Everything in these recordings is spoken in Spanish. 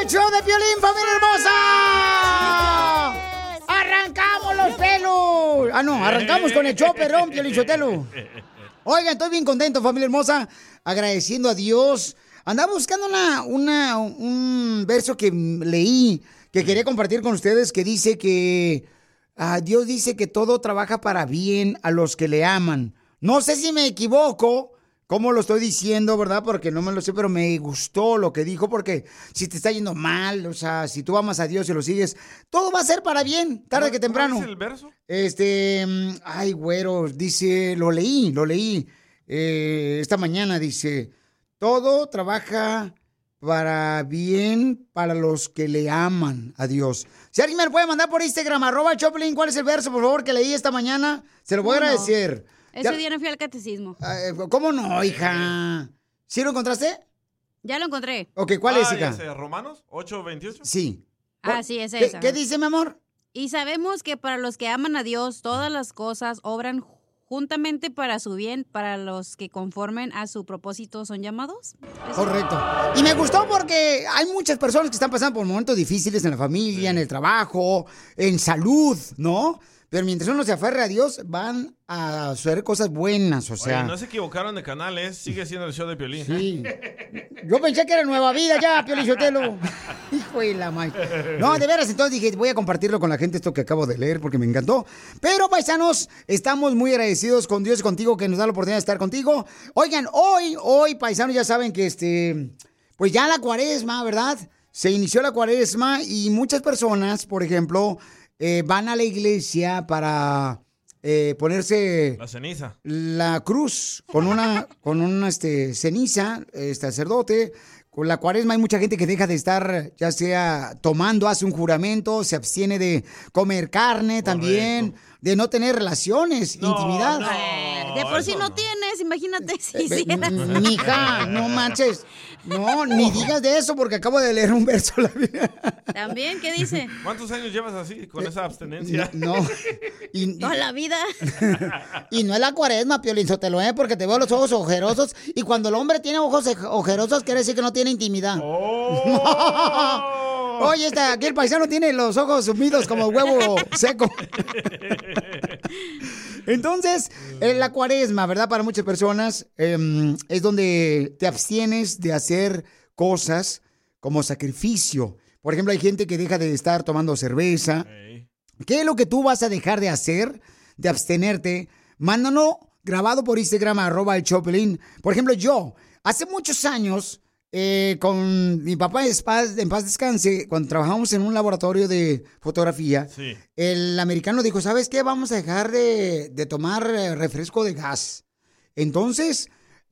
Al show de Piolín, familia hermosa. ¡Arrancamos los pelos! Ah, no, arrancamos con el show, perrón, Piolín Sotelo. Oigan, estoy bien contento, familia hermosa, agradeciendo a Dios. Andaba buscando una, una, un verso que leí, que quería compartir con ustedes, que dice que ah, Dios dice que todo trabaja para bien a los que le aman. No sé si me equivoco, cómo lo estoy diciendo, ¿verdad? Porque no me lo sé, pero me gustó lo que dijo, porque si te está yendo mal, o sea, si tú amas a Dios y lo sigues, todo va a ser para bien, tarde que temprano. ¿Cuál es el verso? Este, mm, ay, güero, dice, lo leí, lo leí eh, esta mañana, dice, todo trabaja para bien para los que le aman a Dios. Si alguien me lo puede mandar por Instagram, arroba Choplin, ¿cuál es el verso, por favor, que leí esta mañana? Se lo voy a ¿Cómo no? Ese Ya- día no fui al catecismo. ¿Cómo no, hija? ¿Sí lo encontraste? Ya lo encontré. Ok, ¿cuál es, Ah, hija? sé, ¿Romanos 8:28? Sí. Ah, sí, es ¿Qué, esa. qué dice, mi amor? Y sabemos que para los que aman a Dios, todas las cosas obran juntamente para su bien, para los que conformen a su propósito son llamados. Correcto. Y me gustó porque hay muchas personas que están pasando por momentos difíciles en la familia, en el trabajo, en salud, ¿no? Pero mientras uno se aferre a Dios, van a hacer cosas buenas, o sea. Oye, no se equivocaron de canales, sigue siendo el show de Piolín. Sí. Yo pensé que era Nueva Vida ya, Pio Lizotelo. Hijo de la madre. No, de veras, entonces dije, voy a compartirlo con la gente esto que acabo de leer porque me encantó. Pero, paisanos, estamos muy agradecidos con Dios y contigo que nos da la oportunidad de estar contigo. Oigan, hoy, hoy, paisanos, ya saben que este, pues ya la cuaresma, ¿verdad? Se inició la cuaresma y muchas personas, por ejemplo, eh, van a la iglesia para eh, ponerse La ceniza. la cruz con una con una este ceniza, este sacerdote. Con la cuaresma hay mucha gente que deja de estar, ya sea tomando, hace un juramento, se abstiene de comer carne también, de no tener relaciones, intimidad. Eh, de por sí no tienes, imagínate si hicieras. Mija, no manches. No, ni digas de eso porque acabo de leer un verso. La Biblia. También, ¿qué dice? ¿Cuántos años llevas así, con esa abstenencia? No. Y, Toda la vida. Y no es la cuaresma, Piolín Sotelo, ¿eh? Porque te veo los ojos ojerosos. Y cuando el hombre tiene ojos oj- ojerosos, quiere decir que no tiene intimidad. Oye, este, aquí el paisano tiene los ojos sumidos como huevo seco. Entonces, en la cuaresma, ¿verdad? Para muchas personas em, es donde te abstienes de hacer cosas como sacrificio. Por ejemplo, hay gente que deja de estar tomando cerveza. ¿Qué es lo que tú vas a dejar de hacer, de abstenerte? Mándanos grabado por Instagram, arroba el Choplin. Por ejemplo, yo, hace muchos años, eh, con mi papá en paz, en paz descanse, cuando trabajamos en un laboratorio de fotografía, Sí. el americano dijo, ¿sabes qué? Vamos a dejar de, de tomar eh, refresco de gas. Entonces,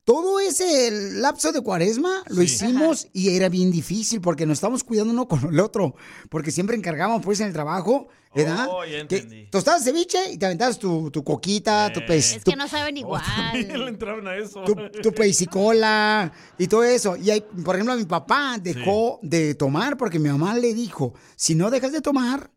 todo ese lapso de cuaresma lo hicimos y era bien difícil porque nos estamos cuidando uno con el otro. Porque siempre encargábamos pues en el trabajo, ¿verdad? Oh, ya que entendí. tostabas ceviche y te aventabas tu, tu coquita, tu pez, Es tu, que no saben igual. le entraron a eso. tu, tu y todo eso. Y hay, por ejemplo, mi papá dejó de tomar porque mi mamá le dijo, si no dejas de tomar,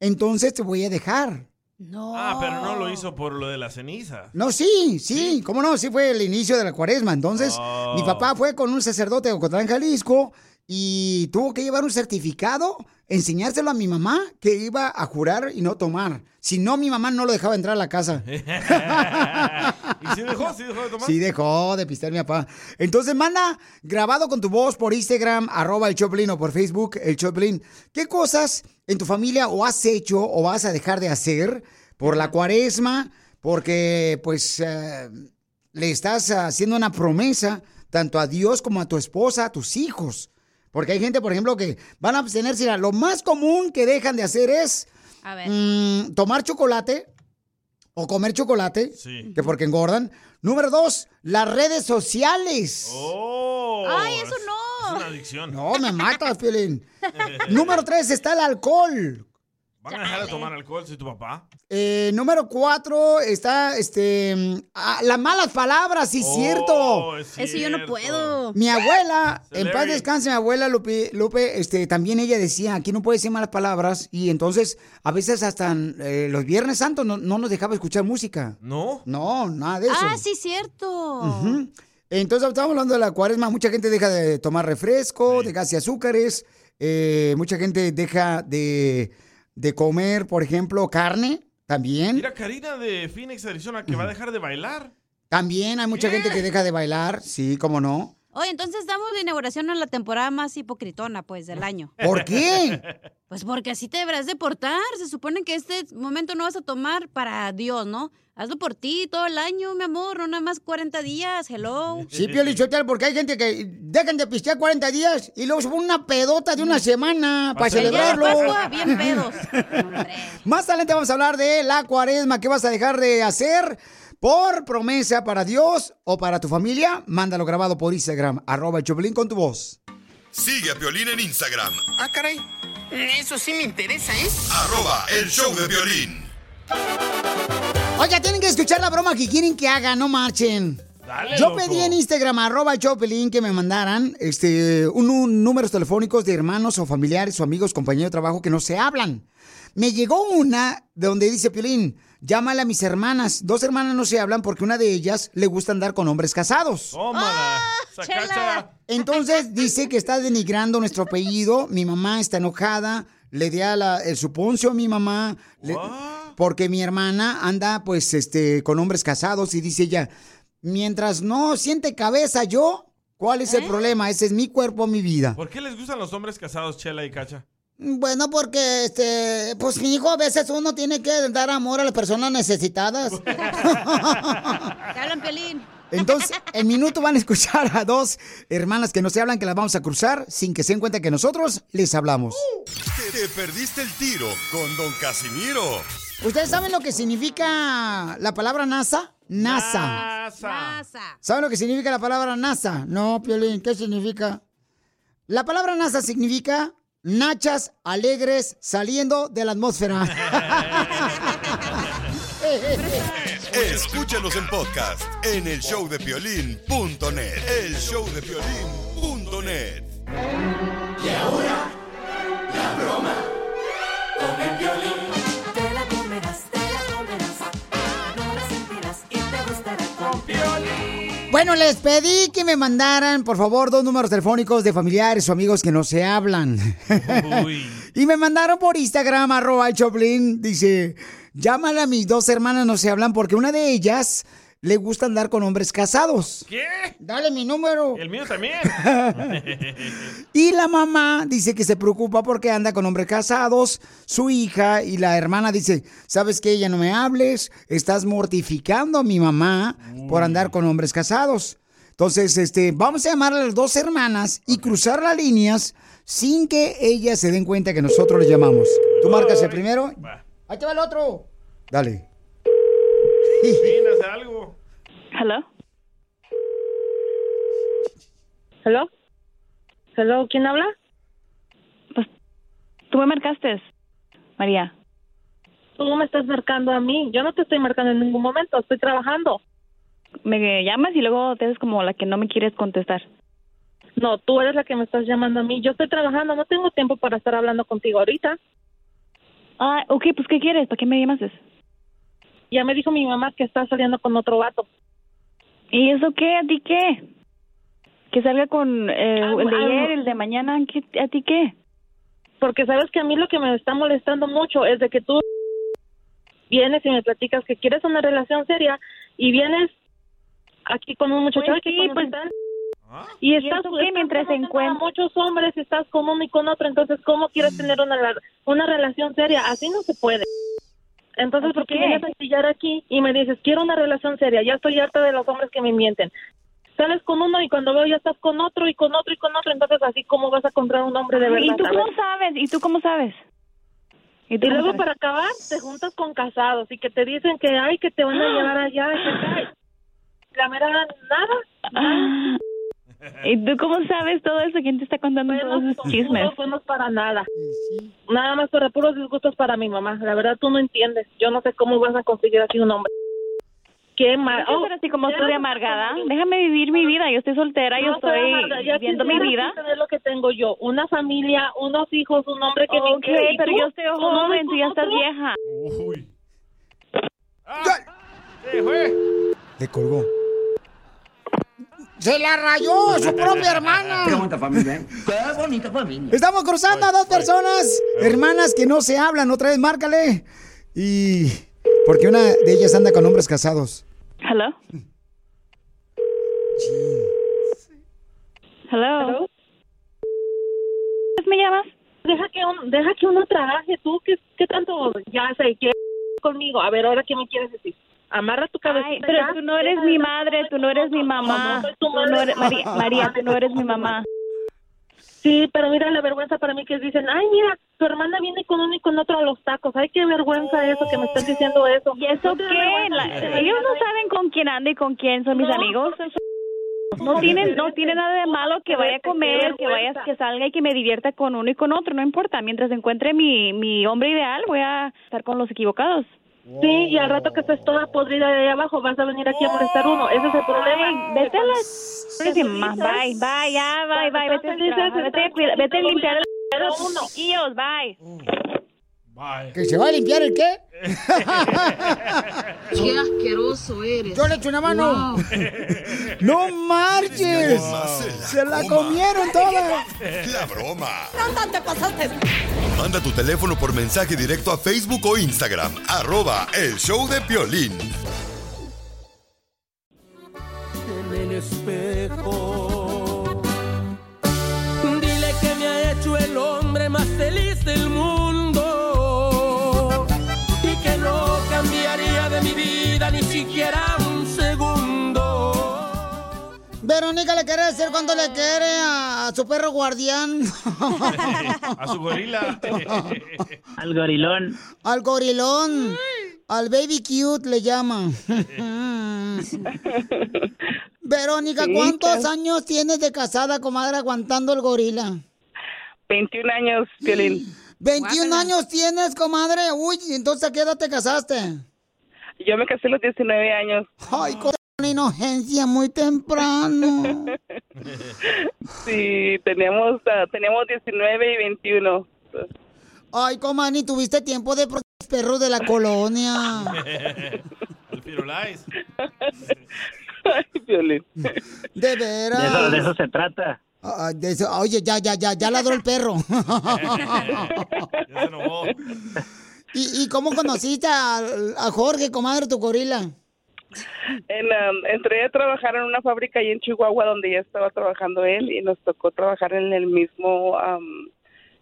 entonces te voy a dejar. No. Ah, pero no lo hizo por lo de la ceniza. No, sí, sí, cómo no, sí fue el inicio de la cuaresma. Entonces, Oh. mi papá fue con un sacerdote de Ocotlán, Jalisco, y tuvo que llevar un certificado, enseñárselo a mi mamá que iba a jurar y no tomar. Si no, mi mamá no lo dejaba entrar a la casa. ¿Y dejó, sí dejó de tomar. Sí dejó de pistear mi papá. Entonces manda grabado con tu voz por Instagram, arroba el Choplin o por Facebook, el Choplin. ¿Qué cosas en tu familia o has hecho o vas a dejar de hacer por la cuaresma? Porque pues eh, le estás haciendo una promesa tanto a Dios como a tu esposa, a tus hijos. Porque hay gente, por ejemplo, que van a abstenerse. Lo más común que dejan de hacer es A ver. mm, tomar chocolate o comer chocolate, Sí. que porque engordan. Número dos, las redes sociales. Oh. Ay, eso es- no. Es una adicción. No, me matas, Piolín. Número tres está el alcohol. ¿Van a dejar de tomar alcohol si tu papá? Eh, número cuatro está este mm, ah, las malas palabras, sí, Oh, cierto. es Eso yo no cierto. puedo. Mi abuela, en paz descanse, mi abuela Lupe, Lupe, este, también ella decía, aquí no puede decir malas palabras, y entonces a veces hasta eh, los Viernes Santos no, no nos dejaba escuchar música. ¿No? No, nada de eso. Ah, sí, cierto. Entonces estamos hablando de la cuaresma, mucha gente deja de tomar refresco, de gas y azúcares, eh, mucha gente deja de, de comer, por ejemplo, carne, también. Mira, Karina de Phoenix, Arizona, que va a dejar de bailar. También hay mucha gente que deja de bailar, sí, cómo no. Oye, entonces damos de inauguración a la temporada más hipocritona, pues, del año. ¿Por qué? Pues porque así te deberás de portar. Se supone que este momento no vas a tomar para Dios, ¿no? Hazlo por ti todo el año, mi amor, no nada más 40 días. Hello. Sí, Pio Lichotel, porque hay gente que dejan de pistear 40 días y luego se pone una pedota de una semana para celebrarlo. Pascua, bien pedos. Hombre. Más adelante vamos a hablar de la cuaresma. ¿Qué vas a dejar de hacer por promesa para Dios o para tu familia? Mándalo grabado por Instagram, arroba el Choplin con tu voz. Sigue a Piolín en Instagram, Ah, caray. Eso sí me interesa, ¿eh? arroba el show de violín. Oiga, tienen que escuchar la broma que quieren que haga, no marchen. Dale, Yo loco. pedí en Instagram, arroba el Choplin, que me mandaran este, un, un- números telefónicos de hermanos o familiares o amigos, compañeros de trabajo que no se hablan. Me llegó una de donde dice Piolín, llámale a mis hermanas. Dos hermanas no se hablan porque una de ellas le gusta andar con hombres casados. Tómala. Chela. Entonces dice que está denigrando nuestro apellido. Mi mamá está enojada. Le di a la- el suponcio a mi mamá. le-? Porque mi hermana anda, pues, este, con hombres casados. Y dice ella, mientras no siente cabeza yo, ¿cuál es el problema? Ese es mi cuerpo, mi vida. ¿Por qué les gustan los hombres casados, Chela y Cacha? Bueno, porque, este, pues, mi hijo, a veces uno tiene que dar amor a las personas necesitadas. Te hablan, Pelín. Entonces, en minuto van a escuchar a dos hermanas que no se hablan, que las vamos a cruzar sin que se den cuenta que nosotros les hablamos. Te, te perdiste el tiro con Don Casimiro. ¿Ustedes saben lo que significa la palabra NASA? NASA. Nasa. Pasa. ¿Saben lo que significa la palabra NASA? No, Piolín, ¿qué significa? La palabra NASA significa nachas alegres saliendo de la atmósfera. Escúchanos en podcast en el showdepiolín.net. El showdepiolín.net. Te Bueno, les pedí que me mandaran, por favor, dos números telefónicos de familiares o amigos que no se hablan. Y me mandaron por Instagram, arroba el Choplin. Dice, llámale a mis dos hermanas, no se hablan, porque una de ellas le gusta andar con hombres casados. ¿Qué? Dale mi número. El mío también. Y la mamá dice que se preocupa porque anda con hombres casados, su hija y la hermana dice, ¿sabes qué? Ya no me hables, estás mortificando a mi mamá por andar con hombres casados. Entonces, este, vamos a llamar a las dos hermanas y cruzar las líneas sin que ellas se den cuenta que nosotros les llamamos. Tú marcas el primero. Va. Ahí te va el otro. Dale. Fin, haz algo. Hello. Hello. Hello, ¿quién habla? Pues tú me marcaste, María. Tú me estás marcando a mí. Yo no te estoy marcando en ningún momento. Estoy trabajando. Me llamas y luego te haces como la que no me quieres contestar. No, tú eres la que me estás llamando a mí. Yo estoy trabajando. No tengo tiempo para estar hablando contigo ahorita. Ah, ok, pues ¿qué quieres? ¿Para qué me llamaste? Ya me dijo mi mamá que está saliendo con otro vato. ¿Y eso qué? ¿A ti qué? Que salga con eh, Ah, el de ah, ayer, el de mañana. ¿qué- ¿A ti qué? Porque sabes que a mí lo que me está molestando mucho es de que tú vienes y me platicas que quieres una relación seria y vienes aquí con un muchacho Pues aquí sí, con un pues- tal. ¿Y Y estás, estás Mientras se encuentra- muchos hombres, estás con uno y con otro, entonces ¿cómo quieres tener una, una relación seria? Así no se puede. Entonces, ¿Así ¿por qué vienes a chillar aquí y me dices, quiero una relación seria? Ya estoy harta de los hombres que me mienten. Sales con uno y cuando veo ya estás con otro y con otro y con otro, entonces así cómo vas a comprar un hombre de verdad. ¿Y tú cómo sabes? ¿Y tú cómo sabes? ¿Y luego sabes? para acabar te juntas con casados y que te dicen que ay que te van a llevar allá y que ay, la mera nada. ¿Y tú cómo sabes todo eso? ¿Quién te está contando todos esos Son chismes? puros buenos para nada. Nada más para puros disgustos para mi mamá. La verdad tú no entiendes. Yo no sé cómo vas a conseguir así un hombre. Qué mal. Yo soy así como tú de amargada. Déjame vivir mi vida. Yo estoy soltera, yo No soy estoy amarga, viviendo mi vida. tener lo que tengo yo, una familia, unos hijos, un hombre que me Ok, quiere. ¿Y pero tú? yo estoy ¿Con uno y joven, tú ya estás otro? vieja. Uy. Le colgó. Se la rayó su propia hermana. Qué bonita familia, ¿eh? Qué bonita familia. Estamos cruzando a dos personas, hermanas que no se hablan. Otra vez, márcale. Y. Porque una de ellas anda con hombres casados. Hello. Hello. ¿Me llamas? Deja que, un- deja que uno trabaje tú, ¿qué, qué tanto ya sé que conmigo? A ver, ahora qué me quieres decir. Amarra tu cabeza. Ay, pero tú no eres mi madre, tú no eres mi mamá. Tú no eres, María, María, tú no eres mi mamá. Sí, pero mira la vergüenza para mí que dicen, ay, mira, tu hermana viene con uno y con otro a los tacos. Ay, qué vergüenza eso que me estás diciendo eso. ¿Y eso ¿No te da qué? La- ellos no saben con quién anda y con quién son mis No. amigos. No tienen, no tiene nada de malo que vaya a comer, que vaya, que salga y que me divierta con uno y con otro, no importa. Mientras encuentre mi, mi hombre ideal, voy a estar con los equivocados. Sí, y al rato que estés toda podrida de ahí abajo vas a venir aquí a molestar uno. Ese es el problema. Vete a la... Bye, bye, ya, bye, bye, vete vete, cuida- vete a limpiar el... los chiquillos, bye. ¿Que se va a limpiar el qué? Qué asqueroso eres. Yo le echo una mano. ¡No marches! ¡Se la comieron toda! La broma. ¿Dónde te pasaste? Manda tu teléfono por mensaje directo a Facebook o Instagram. Arroba el show de Piolín. en el espejo. Verónica le quiere decir cuánto le quiere a, a su perro guardián. A su gorila. Al gorilón. Al gorilón. Al baby cute le llama. Verónica, ¿cuántos años tienes de casada, comadre, aguantando el gorila? 21 años, Piolín. 21 años tienes, comadre. Uy, entonces ¿a qué edad te casaste? Yo me casé a los 19 años. Ay, una inocencia muy temprano. Sí, teníamos, ah, teníamos 19 y 21. Ay, comadre, ni tuviste tiempo de pro- perros de la colonia. El. Ay. De veras. De eso, de eso se trata. Ah, de eso- Oye, ya, ya, ya, ya ladró el perro. Ya se enojó. ¿Y, y cómo conociste a, a Jorge, comadre, tu gorila? En, um, entré a trabajar en una fábrica ahí en Chihuahua donde ya estaba trabajando él y nos tocó trabajar en el mismo um,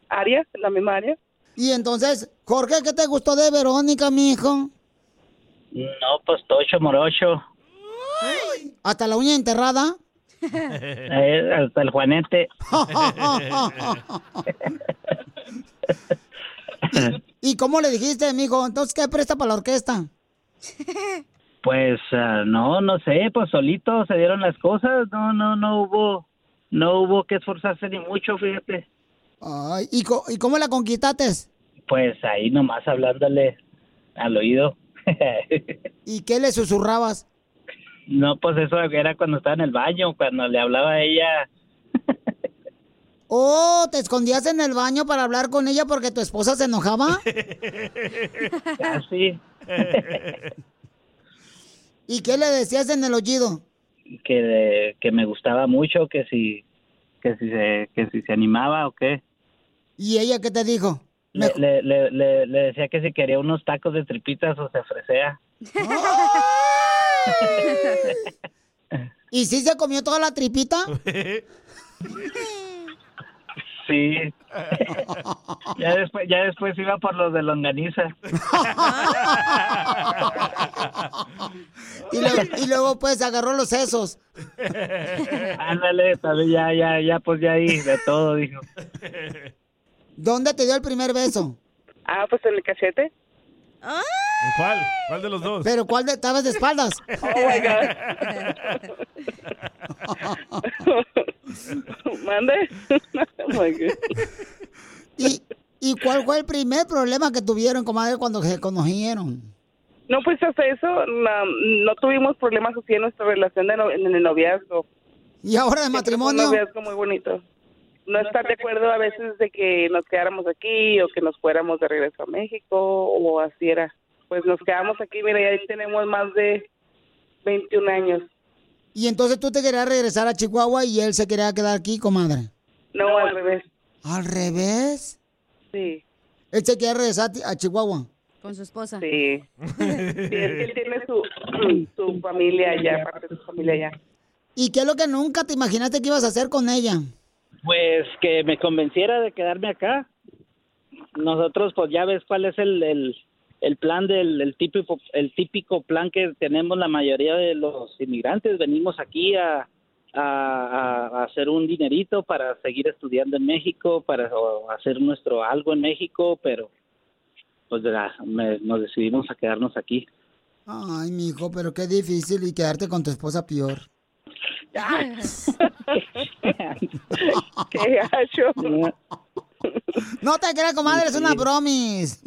área, en la misma área. Y entonces, Jorge, ¿qué te gustó de Verónica, mi hijo? No, pues tocho morocho. ¿Hasta la uña enterrada? Eh, hasta el juanete. ¿Y cómo le dijiste, mijo? Entonces, ¿qué presta para la orquesta? Pues ah, no, no sé, pues solito se dieron las cosas, no, no, no hubo, no hubo que esforzarse ni mucho, fíjate. Ay, ¿y, co- ¿y cómo la conquistaste? Pues ahí nomás hablándole al oído. ¿Y qué le susurrabas? no, pues eso era cuando estaba en el baño, cuando le hablaba a ella. Oh, ¿te escondías en el baño para hablar con ella porque tu esposa se enojaba? Así, ¿Y qué le decías en el oído? que, que me gustaba mucho, que si, que si se, que si se animaba o qué. ¿Y ella qué te dijo? Le, le, le, le- le decía que si quería unos tacos de tripitas o se ofrecía. ¿Y si se comió toda la tripita? Sí. ya después, ya después iba por los de longaniza. Y, luego- y luego pues agarró los sesos. Ándale, ya, ya, ya, pues ya ahí, de todo, dijo. ¿Dónde te dio el primer beso? Ah, pues en el cachete. ¿En cuál? ¿Cuál de los dos? ¿Pero cuál de, estabas de espaldas? Oh my God. ¿Mande? Oh my God. ¿Y, ¿Y cuál fue el primer problema que tuvieron, comadre, cuando se conocieron? No, pues hasta eso no, no tuvimos problemas así en nuestra relación de no- en el noviazgo. ¿Y ahora de fue matrimonio? Un noviazgo muy bonito. No estar de acuerdo a veces de que nos quedáramos aquí o que nos fuéramos de regreso a México o así era. Pues nos quedamos aquí, mira, ya tenemos más de 21 años. Y entonces tú te querías regresar a Chihuahua y él se quería quedar aquí, comadre. No, al revés. ¿Al revés? Sí. Él se quería regresar a Chihuahua. Con su esposa. Sí. Sí, es que él tiene su, su familia allá, parte de su familia allá. ¿Y qué es lo que nunca te imaginaste que ibas a hacer con ella? Pues que me convenciera de quedarme acá. Nosotros, pues ya ves cuál es el, el, el plan del el típico, el típico plan que tenemos la mayoría de los inmigrantes. Venimos aquí a, a, a- hacer un dinerito para seguir estudiando en México, para hacer nuestro algo en México, pero pues ya, me- nos decidimos a quedarnos aquí. Ay, mijo, pero qué difícil y quedarte con tu esposa peor. Qué gacho. No te creas, comadre, es una bromis.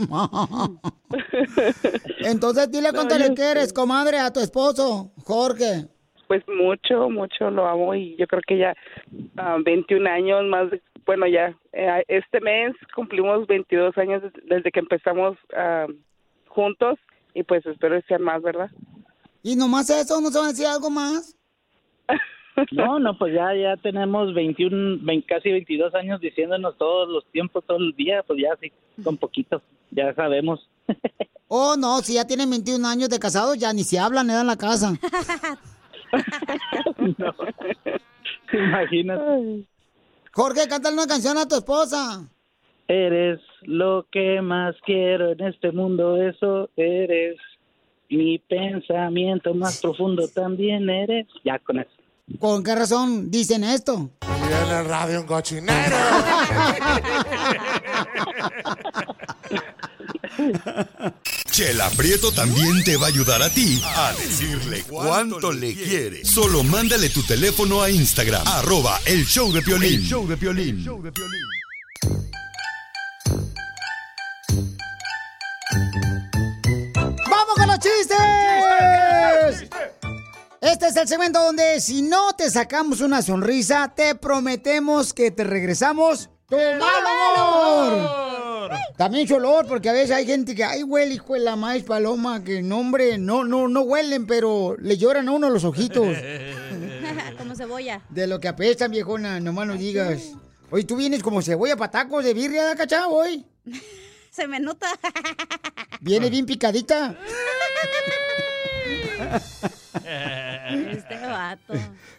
Entonces dile cuánto No, le quieres, comadre, a tu esposo, Jorge. Pues mucho, mucho lo amo y yo creo que ya ah, 21 años más, de- bueno, ya eh, este mes cumplimos 22 años des- desde que empezamos ah, juntos y pues espero que sean más, ¿verdad? ¿Y nomás eso? ¿No se van a decir algo más? No, no, pues ya ya tenemos 21, vein- casi 22 años diciéndonos todos los tiempos, todo el día, pues ya sí, con poquitos, ya sabemos. Oh, no, si ya tienen 21 años de casados, ya ni se hablan, dan la casa. Imagínate. Jorge, cántale una canción a tu esposa. Eres lo que más quiero en este mundo, eso eres. Mi pensamiento más profundo también eres. Ya con eso. ¿Con qué razón dicen esto? Y en el radio un cochinero. Chela Prieto también te va a ayudar a ti a decirle cuánto le quiere. Solo mándale tu teléfono a Instagram, arroba el show de Piolín. El show de Piolín. ¡Vamos con los chistes! Este es el segmento donde si no te sacamos una sonrisa, te prometemos que te regresamos tu mal humor. También su olor, porque a veces hay gente que, ay, huele, hijo de la maíz paloma, que no, hombre, no, no, no huelen, pero le lloran a uno los ojitos. Como cebolla. De lo que apestan, viejona, nomás no digas. Oye, tú vienes como cebolla para tacos de birria, cachao, hoy. Se me nota. Viene bien picadita. Este vato.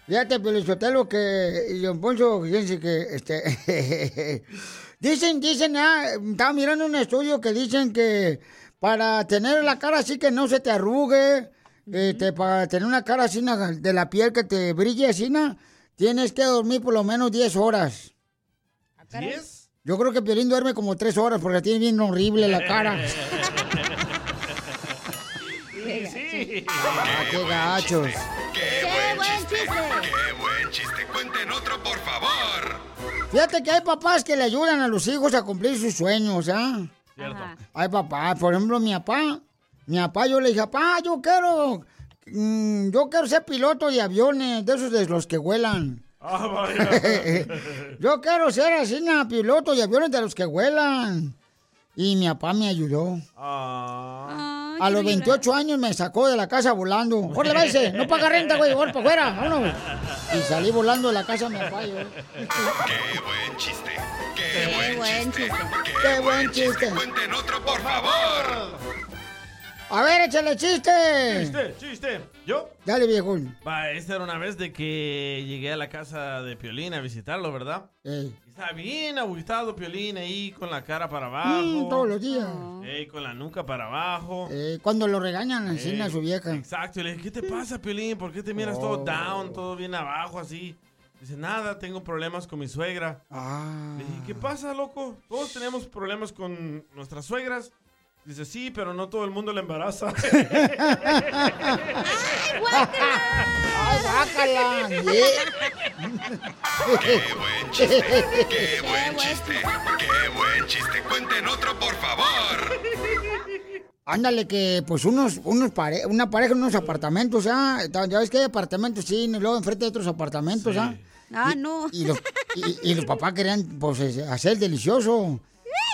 Fíjate, Pelizotelo, que y Don Poncho, fíjense que, este, dicen, dicen, ah, estaba mirando un estudio que dicen que para tener la cara así que no se te arrugue, este, para tener una cara así de la piel que te brille así, tienes que dormir por lo menos 10 horas. ¿Diez? Yo creo que Piolín duerme como 3 horas porque tiene bien horrible la cara. Ah, qué gachos. ¡Qué buen chiste! ¡Qué buen chiste! Cuenten otro, por favor. Fíjate que hay papás que le ayudan a los hijos a cumplir sus sueños, ¿ah? Hay papás, por ejemplo, mi papá. Mi papá, yo le dije, papá, yo quiero, mm, yo quiero ser piloto de aviones, de esos de los que vuelan. Ah, vaya. yo quiero ser así, na, piloto de aviones de los que vuelan. Y mi papá me ayudó. Ah. A los 28 años me sacó de la casa volando. ¡Órale, váyase! No paga renta, güey. ¡Órale, para afuera! ¡Vámonos! Y salí volando de la casa de mi papá. yo. ¡Qué buen chiste! ¡Qué, buen chiste! ¡Qué buen chiste! Cuenten otro, por favor. A ver, échale chiste. Chiste, chiste. ¿Yo? Dale, viejo. Va, esta era una vez de que llegué a la casa de Piolín a visitarlo, ¿verdad? Ey. Estaba bien agüitado Piolín ahí con la cara para abajo. Mm, todos los días. Ey, con la nuca para abajo. Eh, cuando lo regañan, encima a su vieja. Exacto, y le dije, ¿qué te pasa, Piolín? ¿Por qué te miras todo Oh. down, todo bien abajo así? Dice, nada, tengo problemas con mi suegra. Ah. Le dije, ¿qué pasa, loco? Todos tenemos problemas con nuestras suegras. Dice, sí, pero no todo el mundo le embaraza. ¡Ay, guácala! ¡Qué buen chiste! ¡Qué buen chiste! ¡Qué buen chiste! ¡Cuenten otro, por favor! Ándale, que pues unos, unos pare- una pareja en unos apartamentos, ¿ah? Ya ves que hay apartamentos, sí, y luego enfrente de otros apartamentos, ¿ah? Ah, no. Y los, y, y los papás querían, pues, hacer delicioso.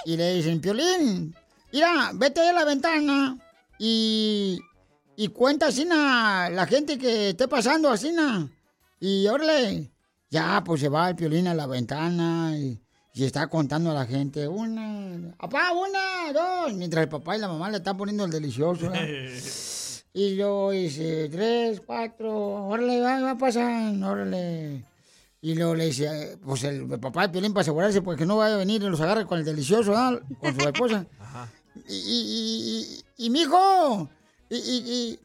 Y le dicen, Piolín, mira, vete a la ventana y, y cuenta así na, la gente que esté pasando así na. Y órale, ya, pues se va el Piolín a la ventana y, y está contando a la gente, una, papá, una, dos, mientras el papá y la mamá le están poniendo el delicioso. Y luego dice, tres, cuatro, órale, va, va pasando, órale. Y luego le dice, pues el, papá de Piolín para asegurarse, pues que no vaya a venir y los agarre con el delicioso, ¿verdad? Con su esposa. Y, y, y, y, y mijo, y, y,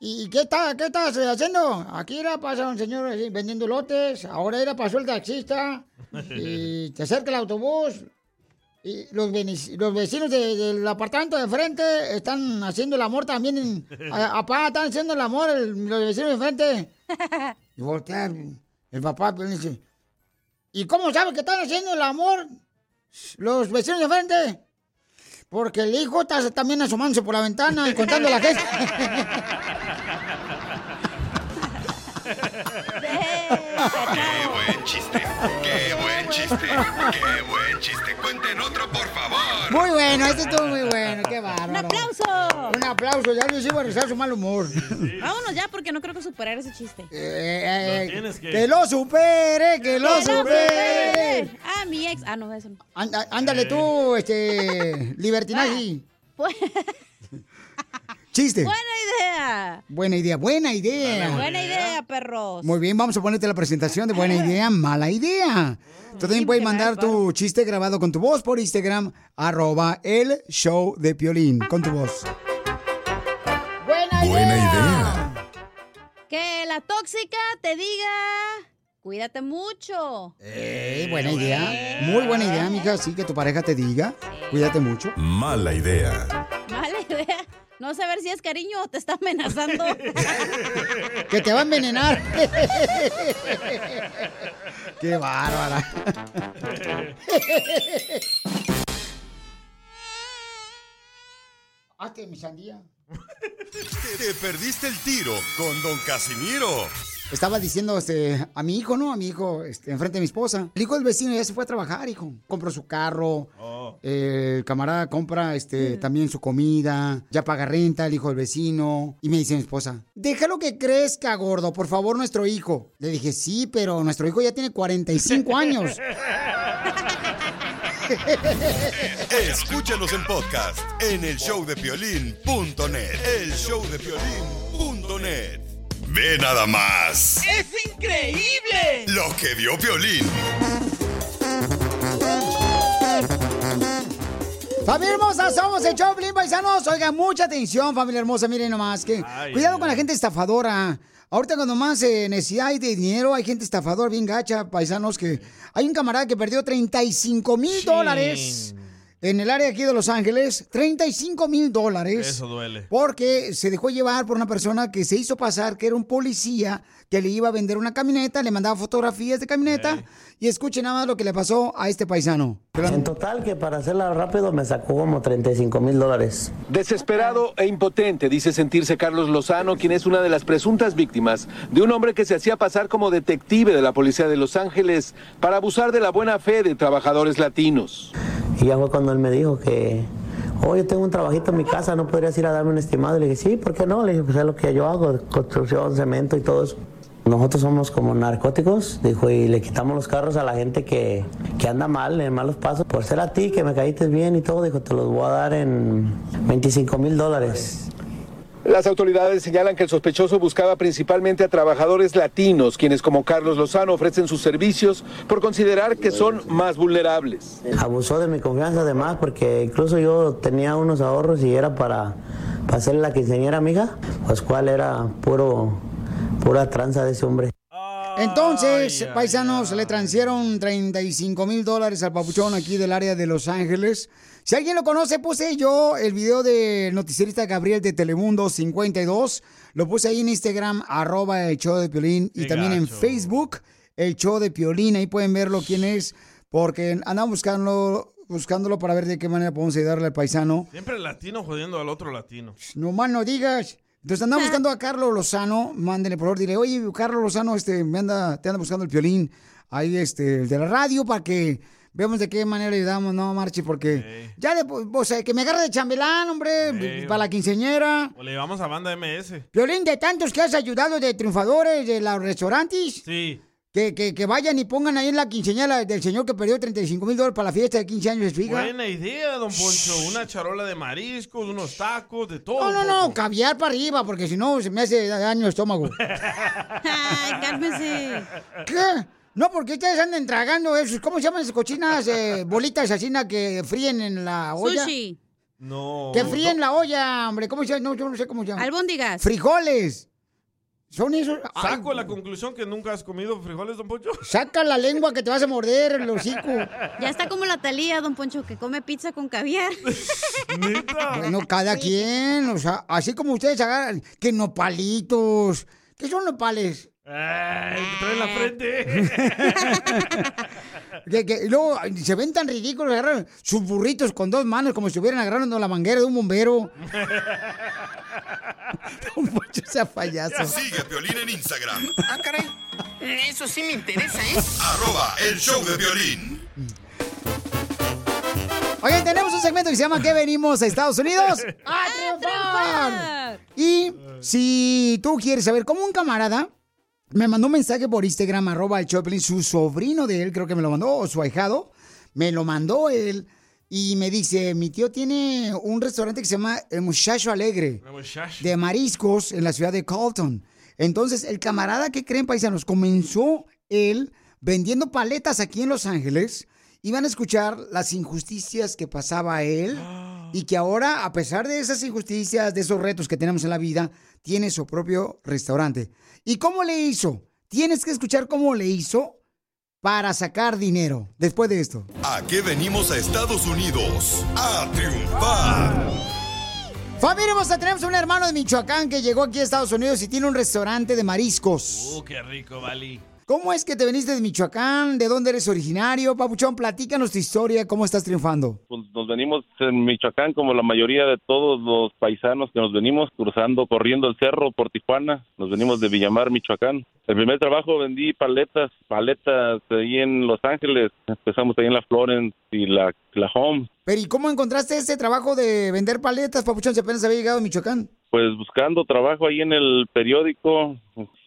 y, y qué, está, ¿qué estás haciendo? Aquí era pasa un señor vendiendo lotes, ahora era pasó el taxista, y te acerca el autobús, y los, los vecinos de- del apartamento de frente están haciendo el amor también. En, a- apá, están haciendo el amor el- los vecinos de frente. Y voltea el papá pues, dice, ¿y cómo sabe que están haciendo el amor los vecinos de frente? Porque el hijo está también asomándose por la ventana y contando la gente. ¡Qué buen chiste! ¡Qué buen chiste! ¡Qué buen chiste! ¡Cuenten otro, por favor! Muy bueno, este estuvo muy bueno, qué bárbaro. ¡Un aplauso! Un aplauso, ya les iba a rezar su mal humor. Vámonos ya porque no creo que superar ese chiste. Eh, Lo tienes que- que lo supere, que lo ¡Que lo supere. Ah, mi ex. Ah, no, eso no. Anda- ándale tú, este, libertinaje. Bu- Chiste. Buena idea. Buena idea, buena idea. Buena idea, perros. Muy bien, vamos a ponerte la presentación de buena idea, mala idea. Tú también puedes mandar tu chiste grabado con tu voz por Instagram, arroba el show de Piolín, con tu voz. Buena idea. Buena idea. Que la tóxica te diga, cuídate mucho. Eh, buena idea. Muy buena idea, mija. Sí, que tu pareja te diga. Cuídate mucho. Mala idea. Mala idea. No saber si es cariño o te está amenazando. Que te va a envenenar. Qué bárbara. Hazte mi sandía. Te perdiste el tiro con Don Casimiro. Estaba diciendo este, a mi hijo, ¿no? A mi hijo, este, enfrente de mi esposa. El hijo del vecino ya se fue a trabajar, hijo. Compró su carro. eh, el camarada compra este, también su comida. Ya paga renta el hijo del vecino. Y me dice mi esposa, déjalo que crezca, gordo. Por favor, nuestro hijo. Le dije, sí, pero nuestro hijo ya tiene 45 años. Escúchanos en podcast en el showdepiolín.net. El showdepiolín.net. Ve nada más ¡Es increíble! lo que vio Piolín. Familia hermosa, somos el Choplin Paisanos. Oigan, mucha atención, familia hermosa. Miren nomás que. Ay, cuidado ay, con la gente estafadora. Ahorita cuando más eh, necesidad hay de dinero, hay gente estafadora bien gacha, paisanos, que hay un camarada que perdió 35 mil dólares en el área aquí de Los Ángeles. 35 mil dólares. Eso duele. Porque se dejó llevar por una persona que se hizo pasar que era un policía que le iba a vender una camioneta, le mandaba fotografías de camioneta. Y escuchen nada más lo que le pasó a este paisano. En total, que para hacerla rápido me sacó como 35 mil dólares. Desesperado e impotente, dice sentirse Carlos Lozano, quien es una de las presuntas víctimas de un hombre que se hacía pasar como detective de la policía de Los Ángeles para abusar de la buena fe de trabajadores latinos. Y ya fue cuando él me dijo que, oye, tengo un trabajito en mi casa, ¿no podrías ir a darme un estimado? Y le dije, sí, ¿por qué no? Le dije, pues es lo que yo hago, construcción, cemento y todo eso. Nosotros somos como narcóticos, dijo, y le quitamos los carros a la gente que, que anda mal, en malos pasos. Por ser a ti, que me caíste bien y todo, dijo, te los voy a dar en 25 mil dólares. Las autoridades señalan que el sospechoso buscaba principalmente a trabajadores latinos, quienes como Carlos Lozano ofrecen sus servicios por considerar que son más vulnerables. Abusó de mi confianza además porque incluso yo tenía unos ahorros y era para, para hacerle la quinceañera amiga, pues cuál era puro, pura tranza de ese hombre. Entonces, paisanos, le transfieron 35 mil dólares al papuchón aquí del área de Los Ángeles. Si alguien lo conoce, puse yo el video del noticierista Gabriel de Telemundo 52. Lo puse ahí en Instagram, arroba el show de Piolín. Y Qué también en. Facebook, el show de Piolín. Ahí pueden verlo quién es, porque andamos buscándolo, buscándolo para ver de qué manera podemos ayudarle al paisano. Siempre el latino jodiendo al otro latino. No más no digas. Entonces andan buscando a Carlos Lozano, mándenle por favor, dile, oye, Carlos Lozano, este, me anda, te anda buscando el violín, ahí este, el de la radio, para que veamos de qué manera ayudamos, no, Marchi, porque ya de, o sea, que me agarre de chambelán, hombre, para la quinceñera. O le llevamos a banda MS. Violín, de tantos que has ayudado de triunfadores de los restaurantes, Sí. que, que, que vayan y pongan ahí en la quinceñera del señor que perdió 35 mil dólares para la fiesta de 15 años de su hija. Buena idea, don Poncho. Una charola de mariscos, unos tacos, de todo. No, no, no, caviar para arriba, porque si no se me hace daño el estómago. Ay, cálmese. ¿Qué? No, porque ustedes andan tragando esos, ¿cómo se llaman esas cochinas? eh, bolitas así na, que fríen en la olla. Sushi. No. Que fríen la olla, hombre. ¿Cómo se llama? No, yo no sé cómo se llama. Albóndigas. Frijoles. Son esos. Ay, Saco la conclusión que nunca has comido frijoles, don Poncho. saca la lengua que te vas a morder el hocico. Ya está como la Talía, don Poncho, que come pizza con caviar. Bueno, cada quien, o sea, así como ustedes agarran, que nopalitos. ¿Qué son nopales? Ay, trae en la frente. Que, que- y luego se ven tan ridículos, agarran sus burritos con dos manos como si estuvieran agarrando la manguera de un bombero. Don Poncho sea payaso. Sigue a Piolín en Instagram. Ah, caray. Eso sí me interesa, ¿eh? Arroba el show de violín. Oigan, tenemos un segmento que se llama ¿Qué venimos a Estados Unidos? ¡A triunfar! Y si tú quieres saber cómo un camarada me mandó un mensaje por Instagram, arroba el Choplin, su sobrino de él, creo que me lo mandó, o su ahijado, me lo mandó él, y me dice, mi tío tiene un restaurante que se llama El Muchacho Alegre, de mariscos en la ciudad de Colton. Entonces, el camarada que creen paisanos comenzó él vendiendo paletas aquí en Los Ángeles. Iban a escuchar las injusticias que pasaba él y que ahora, a pesar de esas injusticias, de esos retos que tenemos en la vida, tiene su propio restaurante. ¿Y cómo le hizo? Tienes que escuchar cómo le hizo para sacar dinero después de esto. ¿A qué venimos a Estados Unidos? A triunfar. Familia hermosa, tenemos un hermano de Michoacán que llegó aquí a Estados Unidos y tiene un restaurante de mariscos. Uh, qué rico, Vali. ¿Cómo es que te veniste de Michoacán? ¿De dónde eres originario? Papuchón, platícanos tu historia, ¿cómo estás triunfando? Pues nos venimos en Michoacán como la mayoría de todos los paisanos que nos venimos cruzando, corriendo el cerro por Tijuana. Nos venimos de Villamar, Michoacán. El primer trabajo vendí paletas, paletas ahí en Los Ángeles. Empezamos ahí en la Florence y la, la Home. Pero ¿y cómo encontraste ese trabajo de vender paletas, Papuchón, si apenas había llegado a Michoacán? Pues buscando trabajo ahí en el periódico.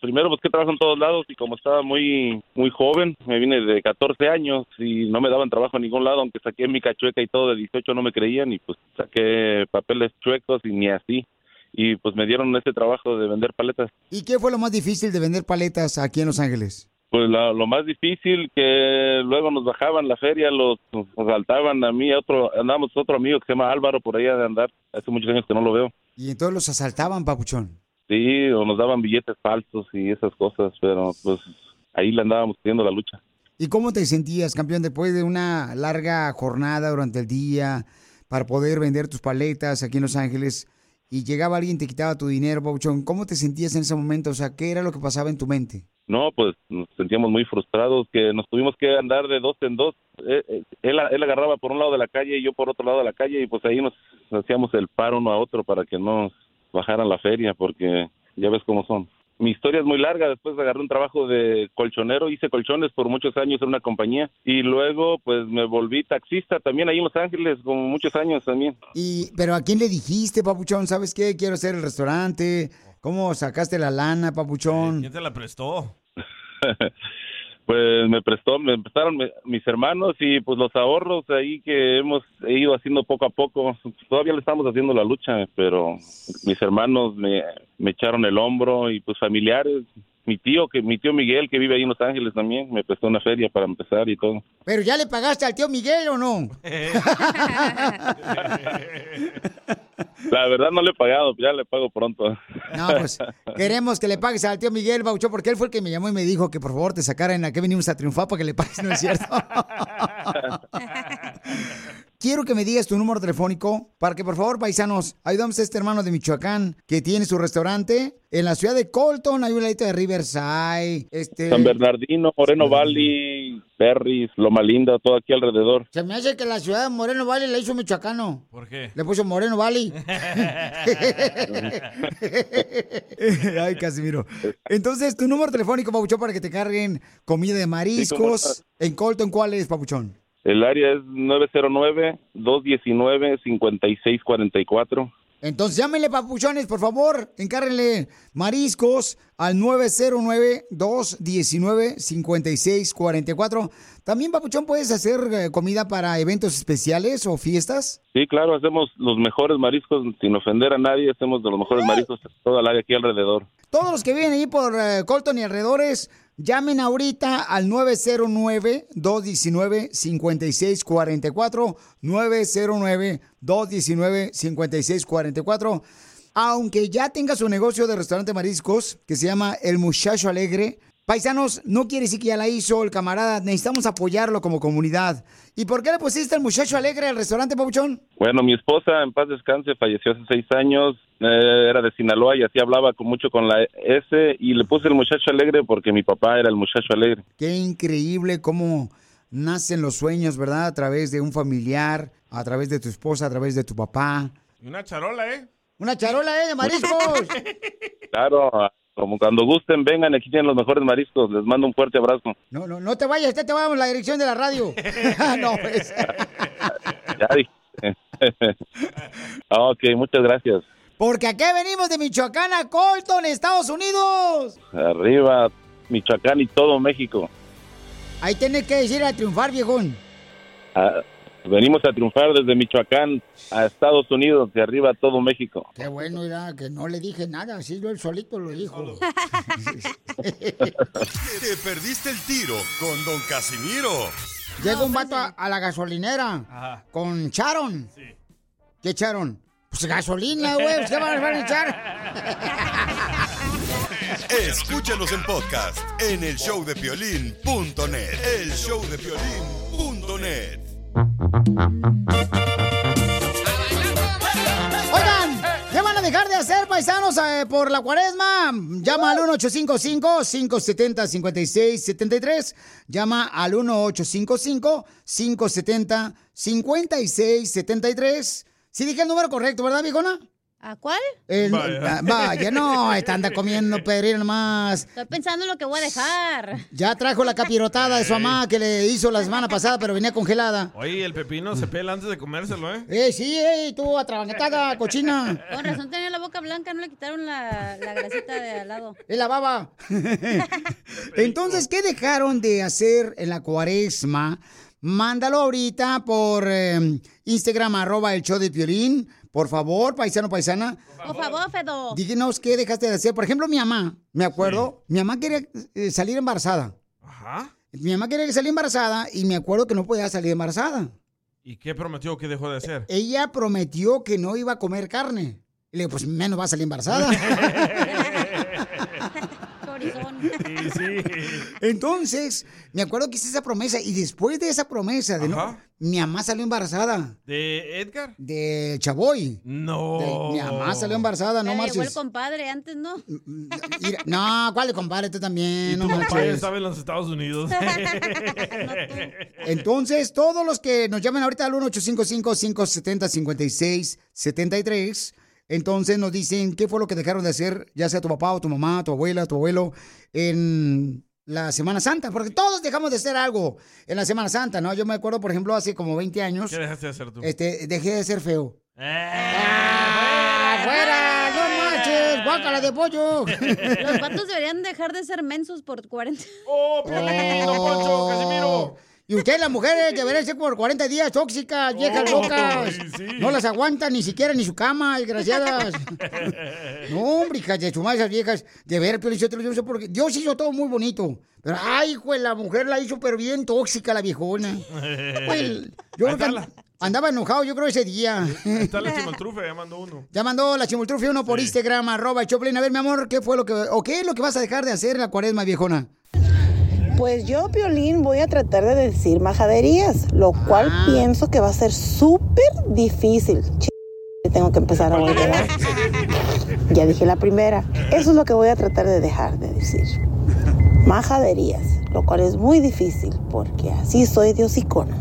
Primero busqué trabajo en todos lados y como estaba muy muy joven, me vine de 14 años y no me daban trabajo en ningún lado, aunque saqué mi cachueca y todo de 18 no me creían y pues saqué papeles chuecos y ni así. Y pues me dieron ese trabajo de vender paletas. ¿Y qué fue lo más difícil de vender paletas aquí en Los Ángeles? Pues la- lo más difícil que luego nos bajaban la feria, los asaltaban a mí, a otro, andábamos otro amigo que se llama Álvaro por allá de andar, hace muchos años que no lo veo. Y entonces los asaltaban, Papuchón. Sí, o nos daban billetes falsos y esas cosas, pero pues ahí le andábamos teniendo la lucha. ¿Y cómo te sentías, campeón, después de una larga jornada durante el día para poder vender tus paletas aquí en Los Ángeles y llegaba alguien te quitaba tu dinero, Papuchón? ¿Cómo te sentías en ese momento? O sea, ¿qué era lo que pasaba en tu mente? No, pues nos sentíamos muy frustrados que nos tuvimos que andar de dos en dos. Eh, eh, Él, él agarraba por un lado de la calle y yo por otro lado de la calle y pues ahí nos hacíamos el paro uno a otro para que no bajaran la feria porque ya ves cómo son. Mi historia es muy larga, después agarré un trabajo de colchonero, hice colchones por muchos años en una compañía y luego pues me volví taxista también ahí en Los Ángeles, como muchos años también. Y, pero ¿a quién le dijiste, Papuchón? ¿Sabes qué? Quiero hacer el restaurante. ¿Cómo sacaste la lana, Papuchón? ¿Quién te la prestó? Pues me prestó, me prestaron mis hermanos y pues los ahorros ahí que hemos ido haciendo poco a poco. Todavía le estamos haciendo la lucha, pero mis hermanos me, me echaron el hombro y pues familiares. Mi tío, que mi tío Miguel, que vive ahí en Los Ángeles también, me prestó una feria para empezar y todo. ¿Pero ya le pagaste al tío Miguel o no? La verdad no le he pagado, ya le pago pronto. No, pues queremos que le pagues al tío Miguel Baucho porque él fue el que me llamó y me dijo que por favor te sacaran a que venimos a triunfar para que le pagues, ¿no es cierto? Quiero que me digas tu número telefónico para que por favor, paisanos, ayudamos a este hermano de Michoacán que tiene su restaurante en la ciudad de Colton, hay un ladito de Riverside, este... San Bernardino, Moreno Valley, Perris, Loma Linda, todo aquí alrededor. Se me hace que la ciudad de Moreno Valley la hizo michoacano. ¿Por qué? Le puso Moreno Valley. Ay, Casimiro. Entonces, tu número telefónico, Papuchón, para que te carguen comida de mariscos. en Colton, ¿cuál es, Papuchón? El área es 909-219-5644. Entonces, llámenle, papuchones, por favor. Encárrenle mariscos al 909-219-5644. También, papuchón, ¿puedes hacer eh, comida para eventos especiales o fiestas? Sí, claro, hacemos los mejores mariscos, sin ofender a nadie, hacemos de los mejores mariscos en toda el área aquí alrededor. Todos los que viven ahí por eh, Colton y alrededores, llamen ahorita al 909-219-5644. 909-219-5644. Aunque ya tenga su negocio de restaurante mariscos, que se llama El Muchacho Alegre, paisanos, no quiere decir que ya la hizo el camarada, necesitamos apoyarlo como comunidad. ¿Y por qué le pusiste el Muchacho Alegre al restaurante, Pabuchón? Bueno, mi esposa, en paz descanse, falleció hace seis años, eh, era de Sinaloa y así hablaba con mucho con la S y le puse el muchacho alegre porque mi papá era el muchacho alegre. Qué increíble cómo nacen los sueños, ¿verdad? A través de un familiar, a través de tu esposa, a través de tu papá. Y una charola, ¿eh? Una charola, ¿eh? De mariscos. Claro, como cuando gusten, vengan, aquí tienen los mejores mariscos, les mando un fuerte abrazo. No, no, no te vayas, te va a dar la dirección de la radio. no, pues. Ya dije. ok, muchas gracias. Porque aquí venimos de Michoacán a Colton, Estados Unidos. Arriba, Michoacán y todo México. Ahí tienes que decir a triunfar, viejón. Ah, venimos a triunfar desde Michoacán a Estados Unidos, de arriba a todo México. Qué bueno era que no le dije nada, así yo él solito lo dijo. Te perdiste el tiro con Don Casimiro. Llega un vato a, a la gasolinera Ajá. con Charon. ¿Qué echaron? Pues gasolina, güey. pues, ¿Qué van van a echar? Escúchanos en podcast en el showdepiolín.net. El showdepiolín.net. Oigan, ¿qué van a dejar de hacer, paisanos, eh, por la cuaresma? Llama al 1855-570-5673. Llama al 1855-570-5673. Sí dije el número correcto, ¿verdad, viejona? ¿A cuál? El- Vaya. ah, vaya, no, esta anda comiendo pedril nomás. Estoy pensando en lo que voy a dejar. Ya trajo la capirotada de su mamá que le hizo la semana pasada, pero venía congelada. Oye, el pepino se pela antes de comérselo, ¿eh? Eh, sí, eh, tú atrabanquetada, cochina. Con razón tenía la boca blanca, no le quitaron la, la grasita de al lado. Es la baba. Entonces, ¿qué dejaron de hacer en la cuaresma? Mándalo ahorita por eh, Instagram, arroba el show de Piolín. Por favor, paisano, paisana. Por favor, Fedo. Díganos qué dejaste de hacer. Por ejemplo, mi mamá, me acuerdo, mi mamá quería eh, salir embarazada. Ajá. Mi mamá quería salir embarazada y me acuerdo que no podía salir embarazada. ¿Y qué prometió que dejó de hacer? Ella prometió que no iba a comer carne. Y le digo, pues menos va a salir embarazada. Entonces, me acuerdo que hice esa promesa y después de esa promesa, de no, mi mamá salió embarazada. ¿De Edgar? De Chaboy. No. De- mi mamá salió embarazada, no llegó el marches. compadre antes, ¿no? Mira, no, ¿cuál le compadre? Tú también, no Tu marches. estaba en los Estados Unidos. Entonces, todos los que nos llamen ahorita al 1-855-570-5673, entonces nos dicen qué fue lo que dejaron de hacer, ya sea tu papá o tu mamá, tu abuela, tu abuelo, en la Semana Santa, porque todos dejamos de hacer algo en la Semana Santa, ¿no? Yo me acuerdo, por ejemplo, hace como 20 años, ¿Qué dejaste de hacer tú? este, dejé de ser feo. Eh, ¡Fuera! ¡No marches! ¡Ay, guácala de pollo! Los vatos deberían dejar de ser mensos por 40. ¡Oh, Piolín, don Poncho, Casimiro! Y ustedes, las mujeres, deberían ser por 40 días tóxicas, viejas Oh, locas. sí. No las aguantan ni siquiera ni su cama, desgraciadas. no, hombre, hijas de su madre, esas viejas. De ver, Piolín, yo digo porque Dios hizo todo muy bonito. Pero, ay, pues la mujer la hizo pero bien tóxica, la viejona. Pues, yo creo que and- andaba enojado, yo creo, ese día. Está la chimoltrufe, ya mandó uno. Ya mandó la chimultrufe uno por Instagram, arroba Choplin. A ver, mi amor, ¿qué fue lo que, o qué es lo que vas a dejar de hacer en la cuaresma, viejona? Pues yo, Piolín, voy a tratar de decir majaderías, lo cual Ah. pienso que va a ser súper difícil. Ch- tengo que empezar a volver. Ya dije la primera. Eso es lo que voy a tratar de dejar de decir. Majaderías, lo cual es muy difícil porque así soy de hocicona.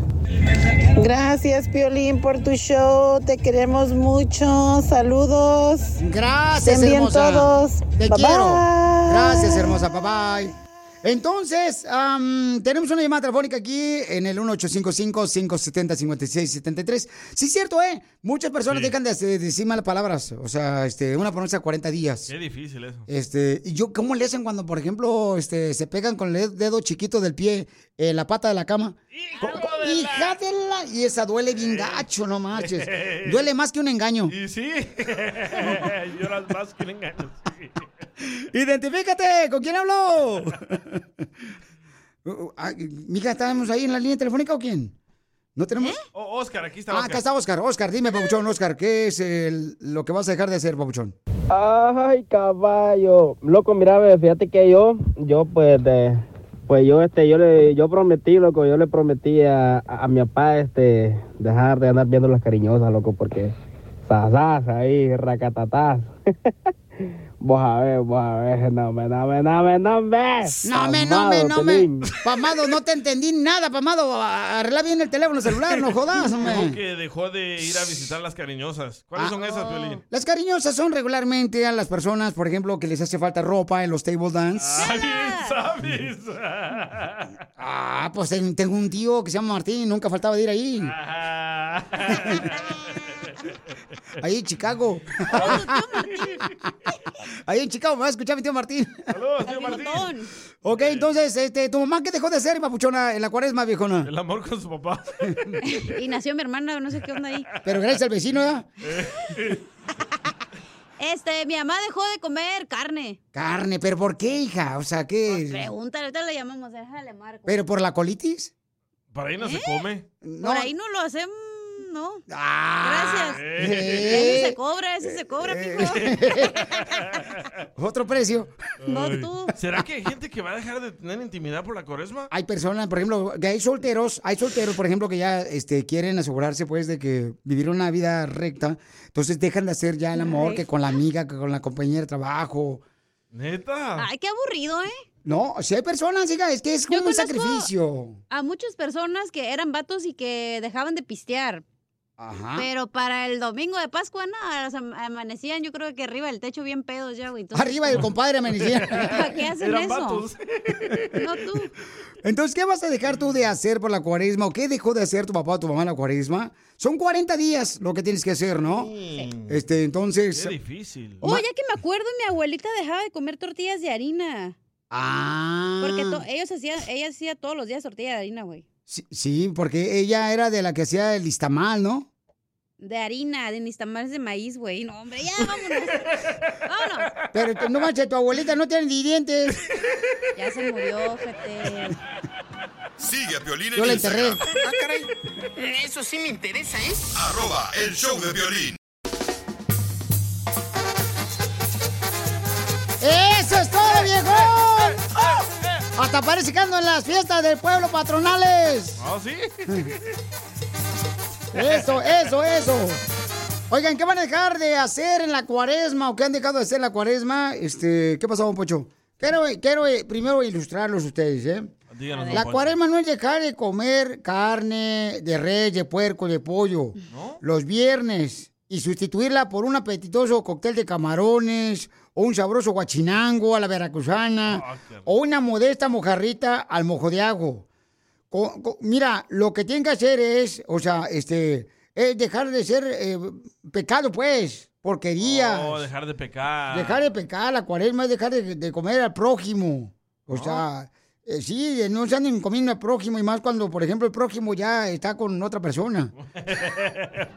Gracias, Piolín, por tu show. Te queremos mucho. Saludos. Gracias, Estén bien hermosa. todos. Te Bye, quiero. bye. Gracias, hermosa. Bye bye. Entonces, am, tenemos una llamada telefónica aquí en el 1855-570-5673. Sí, es cierto, ¿eh? Muchas personas Sí. dejan de decir malas palabras. O sea, este, una pronuncia 40 días. Qué difícil eso. Este, y yo, ¿cómo le hacen cuando, por ejemplo, este, se pegan con el dedo chiquito del pie en la pata de la cama? Hija de la... Y esa duele bien gacho, no marches. Duele más que un engaño. Y sí, lloras más que un engaño. ¡Identifícate! ¿Con quién hablo? Uh, ah, Mija, ¿estamos ahí en la línea telefónica o quién? ¿No tenemos? Oh, Oscar, aquí está Ah, Oscar. acá está Oscar. Oscar, dime, Pabuchón, Oscar, ¿qué es el- lo que vas a dejar de hacer, Pabuchón? Ay, caballo. Loco, mira, ve, fíjate que yo, yo pues de, pues yo este, yo le, yo prometí, loco, yo le prometí a, a, a mi papá, este, dejar de andar viendo las cariñosas, loco, porque sasas ahí, racatatás. vos a ver, vos a ver, no me, no me, no me, no me. No me, no me, no me. Pamado, no te entendí nada, Pamado. Arregla bien el teléfono celular, no jodas, hombre. que dejó de ir a visitar las cariñosas. ¿Cuáles son esas, Piolín? Las cariñosas son regularmente a las personas, por ejemplo, que les hace falta ropa en los table dance. Ah, sabes. Ah, pues ten- tengo un tío que se llama Martín, nunca faltaba de ir ahí. Ahí en Chicago. Ahí en Chicago, me va a escuchar mi tío Martín. Saludos, tío Martín. Ok, entonces, este, ¿tu mamá qué dejó de hacer, papuchona, en la cuaresma, viejona? El amor con su papá. Y nació mi hermana, no sé qué onda ahí. Pero gracias al vecino, ¿ya? Este, mi mamá dejó de comer carne. Carne, ¿pero por qué, hija? O sea, ¿qué? Pregúntale, ahorita le llamamos, déjale marco. ¿Pero por la colitis? Para ahí no se come. Por ahí no lo hacemos, ¿no? Ah. Gracias. Eh. Ese se cobra, ese se cobra, pico. Otro precio. No tú. ¿Será que hay gente que va a dejar de tener intimidad por la cuaresma? Hay personas, por ejemplo, que hay solteros, hay solteros, por ejemplo, que ya este, quieren asegurarse, pues, de que vivir una vida recta. Entonces dejan de hacer ya el amor Ay. que con la amiga, que con la compañera de trabajo. ¿Neta? Ay, qué aburrido, ¿eh? No, si hay personas, hija, es que es como un sacrificio. A muchas personas que eran vatos y que dejaban de pistear. Ajá. Pero para el domingo de Pascua, no, amanecían yo creo que arriba del techo bien pedos ya, güey. Entonces, Arriba del compadre amanecía. ¿Para qué hacen Eran eso? vatos. No tú. Entonces, ¿qué vas a dejar tú de hacer por la cuaresma? ¿O qué dejó de hacer tu papá o tu mamá en la cuaresma? Son 40 días lo que tienes que hacer, ¿no? Este, entonces... Qué difícil. Oh, ya que me acuerdo, mi abuelita dejaba de comer tortillas de harina. Ah. Porque ellos hacían, ella hacía todos los días tortilla de harina, güey. Sí, sí, porque ella era de la que hacía el listamal, ¿no? De harina, de nistamales de maíz, güey. No, hombre, ya vámonos. vámonos. Pero no manches, tu abuelita no tiene ni dientes. Ya se murió, gente. Sigue a Piolín en Yo la enterré. Instagram. Ah, caray. Eso sí me interesa, ¿eh? Arroba el show de violín. ¡Eso es todo, viejón! Hasta parece que ando en las fiestas del pueblo patronales. ¿Ah, sí? Eso, eso, eso. Oigan, ¿qué van a dejar de hacer en la cuaresma o qué han dejado de hacer en la cuaresma? Este, ¿qué pasó, don Pocho? Quiero, quiero eh, primero ilustrarlos ustedes, ¿eh? Díganos, La cuaresma no es dejar de comer carne de res, de puerco, de pollo ¿No? los viernes y sustituirla por un apetitoso cóctel de camarones o un sabroso guachinango a la veracruzana Ah, o una modesta mojarrita al mojo de ajo. Co- co- mira, lo que tienen que hacer es, o sea, este, es dejar de ser eh, pecado, pues. porquerías. Oh, dejar de pecar. Dejar de pecar, la cuaresma es dejar de, de comer al prójimo. O sea, eh, sí, no se anden comiendo al prójimo y más cuando, por ejemplo, el prójimo ya está con otra persona.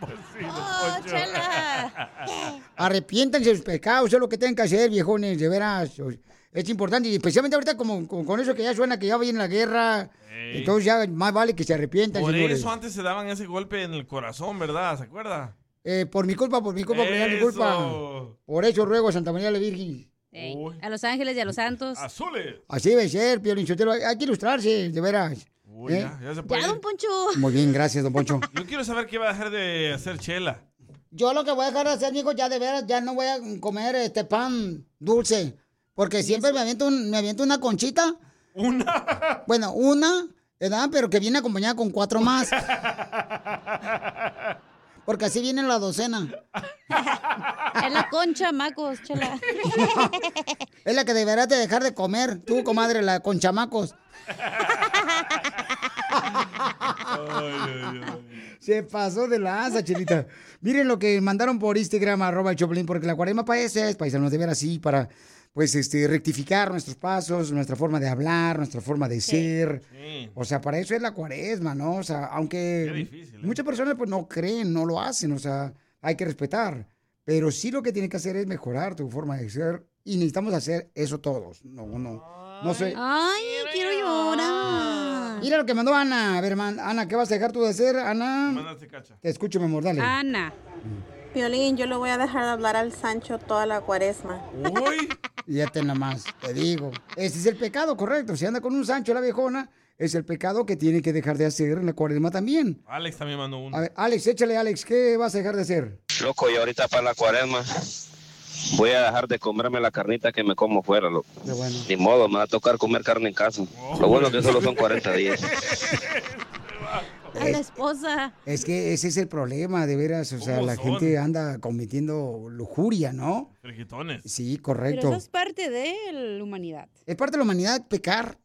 Pues Oh, chela. Arrepiéntanse de sus pecados, eso es lo que tienen que hacer, viejones, de veras. O- Es importante, y especialmente ahorita como, como con eso que ya suena que ya viene la guerra. Ey. Entonces ya más vale que se arrepientan, Por señores. eso antes se daban ese golpe en el corazón, ¿verdad? ¿Se acuerda? Eh, por mi culpa, por mi culpa, por mi culpa. Eso. Por eso ruego a Santa María la Virgen. Ey, a Los Ángeles y a los Santos. Azules. Así debe ser, Pio Linchotelo. Hay hay que ilustrarse, de veras. Uy, ¿Eh? ya, ya se puede. Ya, don Poncho. Muy bien, gracias, don Poncho. Yo quiero saber qué va a dejar de hacer Chela. Yo lo que voy a dejar de hacer, mijo, ya de veras, ya no voy a comer este pan dulce. Porque siempre me aviento, un- me aviento una conchita. ¿Una? Bueno, una, ¿verdad? Pero que viene acompañada con cuatro más. Porque así viene la docena. Es la concha, macos, chela. Es la que deberás de dejar de comer, tú, comadre, la con chamacos. Se pasó de la asa, chelita. Miren lo que mandaron por Instagram, arroba el Choplin, porque la cuaresma para eso es, paisanos, de ver así, para, pues, este, rectificar nuestros pasos, nuestra forma de hablar, nuestra forma de ser. O sea, para eso es la cuaresma, ¿no? O sea, aunque muchas personas, pues, no creen, no lo hacen, o sea, hay que respetar. Pero sí lo que tiene que hacer es mejorar tu forma de ser y necesitamos hacer eso todos. No, no, no sé. Ay, quiero llorar. Mira lo que mandó Ana. A ver, man, Ana, ¿qué vas a dejar tú de hacer, Ana? Mándate cacha. Te escucho, mi amor, dale. Ana. Violín, yo le voy a dejar de hablar al Sancho toda la cuaresma. Uy. Fíjate nomás, te digo. Ese es el pecado, correcto. Si anda con un Sancho la viejona, es el pecado que tiene que dejar de hacer en la cuaresma también. Alex también mandó uno. A ver, Alex, échale, Alex, ¿qué vas a dejar de hacer? Loco, y ahorita para la cuaresma voy a dejar de comerme la carnita que me como fuera, loco. Ni modo, me va a tocar comer carne en casa. Lo bueno que solo son 40 días. A la esposa. Es que ese es el problema, de veras. O sea, ¿Cómo la son? gente anda cometiendo lujuria, ¿no? Friquitones. Sí, Pero correcto. eso es parte de la humanidad. Es parte de la humanidad pecar.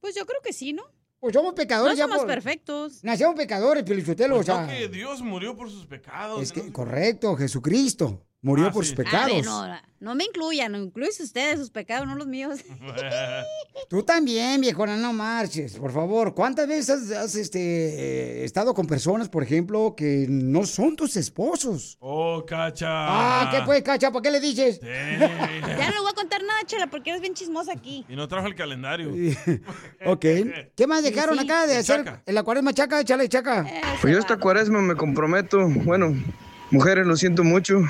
Pues yo creo que sí, ¿no? Pues somos pecadores. No ya somos por- perfectos. Nacemos pecadores, Piolichotelo, Pues o sea. que Dios murió por sus pecados. Es que, correcto, Jesucristo murió Ah, por sí. sus pecados. A ver, no, no me incluyan, no incluyen ustedes sus pecados, no los míos. Tú también, viejona, no marches, por favor. ¿Cuántas veces has, has, este, eh, estado con personas, por ejemplo, que no son tus esposos? Oh, cacha. Ah, ¿qué pues, cacha? ¿Para qué le dices? Ya no le voy a contar nada, Chela, porque eres bien chismosa aquí. Y no trajo el calendario. ok. ¿Qué más dejaron Sí. acá de El hacer chaca. en la cuaresma chaca? Échale, chaca. Pues yo esta cuaresma me comprometo, bueno, mujeres lo siento mucho,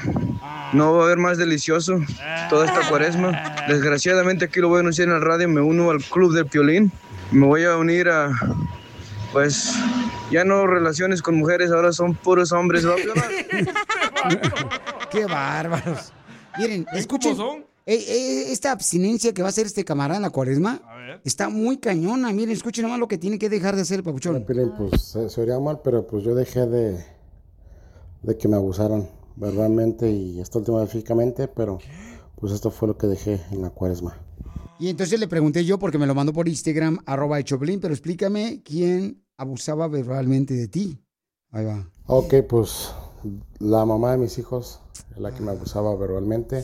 no va a haber más delicioso toda esta cuaresma. Desgraciadamente aquí lo voy a anunciar en la radio, me uno al club del Piolín, me voy a unir a, pues, ya no relaciones con mujeres, ahora son puros hombres. ¿va? Qué bárbaros. Miren, escuchen. cómo son? eh, eh, esta abstinencia que va a hacer este camarada en la cuaresma está muy cañona. Miren, escuchen nomás lo que tiene que dejar de hacer el papuchón. Piolín, pues se, se oiría mal, pero pues yo dejé de, de que me abusaran verbalmente y esta última vez físicamente, pero pues esto fue lo que dejé en la cuaresma. Y entonces le pregunté yo, porque me lo mandó por Instagram, arroba Choplin, pero explícame quién abusaba verbalmente de ti. Ahí va. Ok, pues la mamá de mis hijos la que me abusaba verbalmente,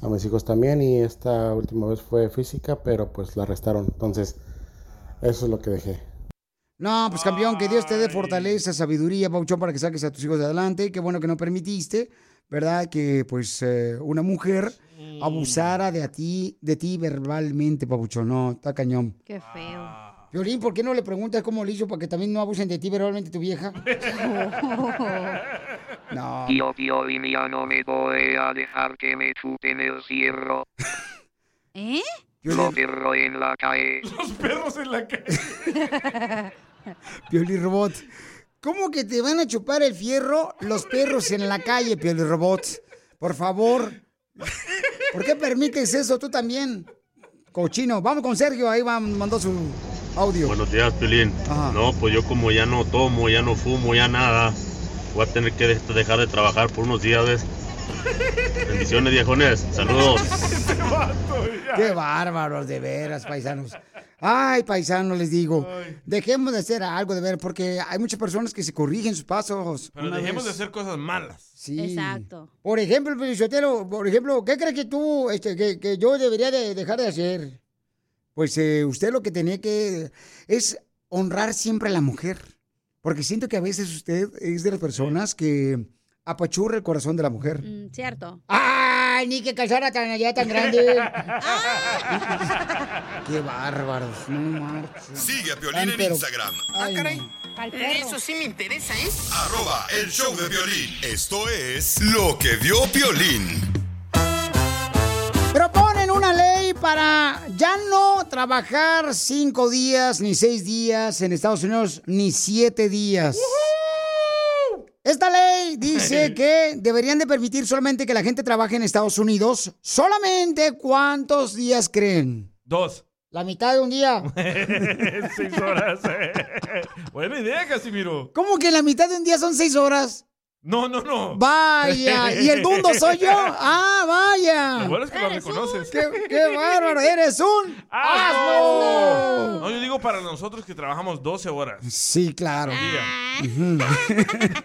a mis hijos también y esta última vez fue física, pero pues la arrestaron, entonces eso es lo que dejé. No, pues campeón, que Dios te dé fortaleza, sabiduría, Pauchón, para que saques a tus hijos de adelante. Qué bueno que no permitiste, ¿verdad? Que pues eh, una mujer abusara de a ti, de ti verbalmente, Pabuchón. No, está cañón. Qué feo. Violín, ¿por qué no le preguntas cómo le hizo para que también no abusen de ti verbalmente tu vieja? No. Tío Piolín, ya no me voy a dejar que me chupen el cierro. ¿Eh? Lo perro en la calle. Los perros en la calle. Pioli Robot. ¿Cómo que te van a chupar el fierro los perros en la calle, Pioli Robot? Por favor. ¿Por qué permites eso tú también? Cochino. Vamos con Sergio, ahí va, mandó su audio. Buenos días, Pilín. No, pues yo como ya no tomo, ya no fumo, ya nada, voy a tener que de- dejar de trabajar por unos días, ¿ves? Bendiciones, viejones. Saludos. Qué bárbaros, de veras, paisanos. Ay, paisano, les digo. Dejemos de hacer algo de ver, porque hay muchas personas que se corrigen sus pasos. Pero dejemos vez. de hacer cosas malas. Sí. Exacto. Por ejemplo, Pelizotelo, por ejemplo, ¿qué crees que tú, este, que, que yo debería de dejar de hacer? Pues eh, usted lo que tenía que es honrar siempre a la mujer. Porque siento que a veces usted es de las personas que apachurra el corazón de la mujer. Mm, cierto. ¡Ay, ni que calzara tan allá tan grande! ¡Qué bárbaros! No marches. Sigue a Piolín Ay, en pero- Instagram. Ay, caray. no. Eso sí me interesa, ¿eh? Arroba el show de violín. Esto es lo que vio Piolín. Proponen una ley para ya no trabajar cinco días ni seis días en Estados Unidos, ni siete días. Esta ley dice que deberían de permitir solamente que la gente trabaje en Estados Unidos. ¿Solamente cuántos días creen? Dos. La mitad de un día. Seis horas. Buena idea, Casimiro. ¿Cómo que la mitad de un día son seis horas? No, no, no. Vaya, ¿y el dundo soy yo? Ah, vaya. Lo bueno es que lo reconoces. ¡Qué, qué bárbaro! ¡Eres un asno! No, yo digo para nosotros que trabajamos 12 horas. Sí, claro. al día.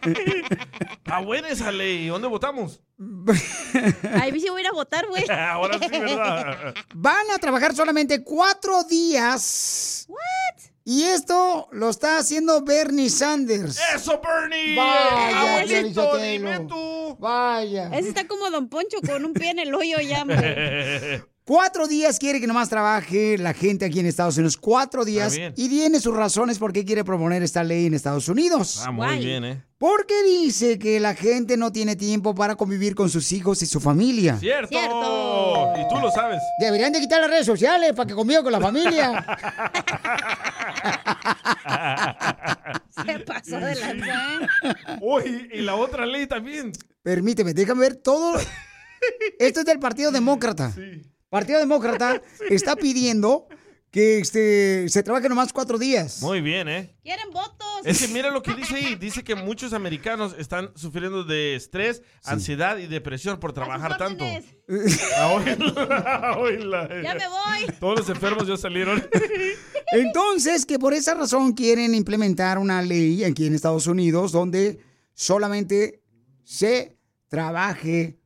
Está buena esa ley. ¿Dónde votamos? Ahí sí voy a ir a votar, güey. Ahora sí, ¿verdad? Van a trabajar solamente cuatro días. What? Y esto lo está haciendo Bernie Sanders. ¡Eso, Bernie! Vaya, ¡Abuelito, dime tú! Vaya. Ese está como Don Poncho con un pie en el hoyo ya. Cuatro días quiere que nomás trabaje la gente aquí en Estados Unidos. Cuatro días. Y tiene sus razones por qué quiere proponer esta ley en Estados Unidos. Ah, muy bien, ¿eh? Porque dice que la gente no tiene tiempo para convivir con sus hijos y su familia. ¡Cierto! Y tú lo sabes. Deberían de quitar las redes sociales para que conviva con la familia. Se pasó de lanza. Uy, y la otra ley también. Permíteme, déjame ver todo. Esto es del Partido Demócrata. Partido Demócrata está pidiendo que este, se trabaje nomás cuatro días. Muy bien, ¿eh? ¿Quieren votos? Es que mira lo que dice ahí. Dice que muchos americanos están sufriendo de estrés, ansiedad y depresión por trabajar tanto. Oíla, oíla. Ya me voy. Todos los enfermos ya salieron. Entonces, que por esa razón quieren implementar una ley aquí en Estados Unidos donde solamente se trabaje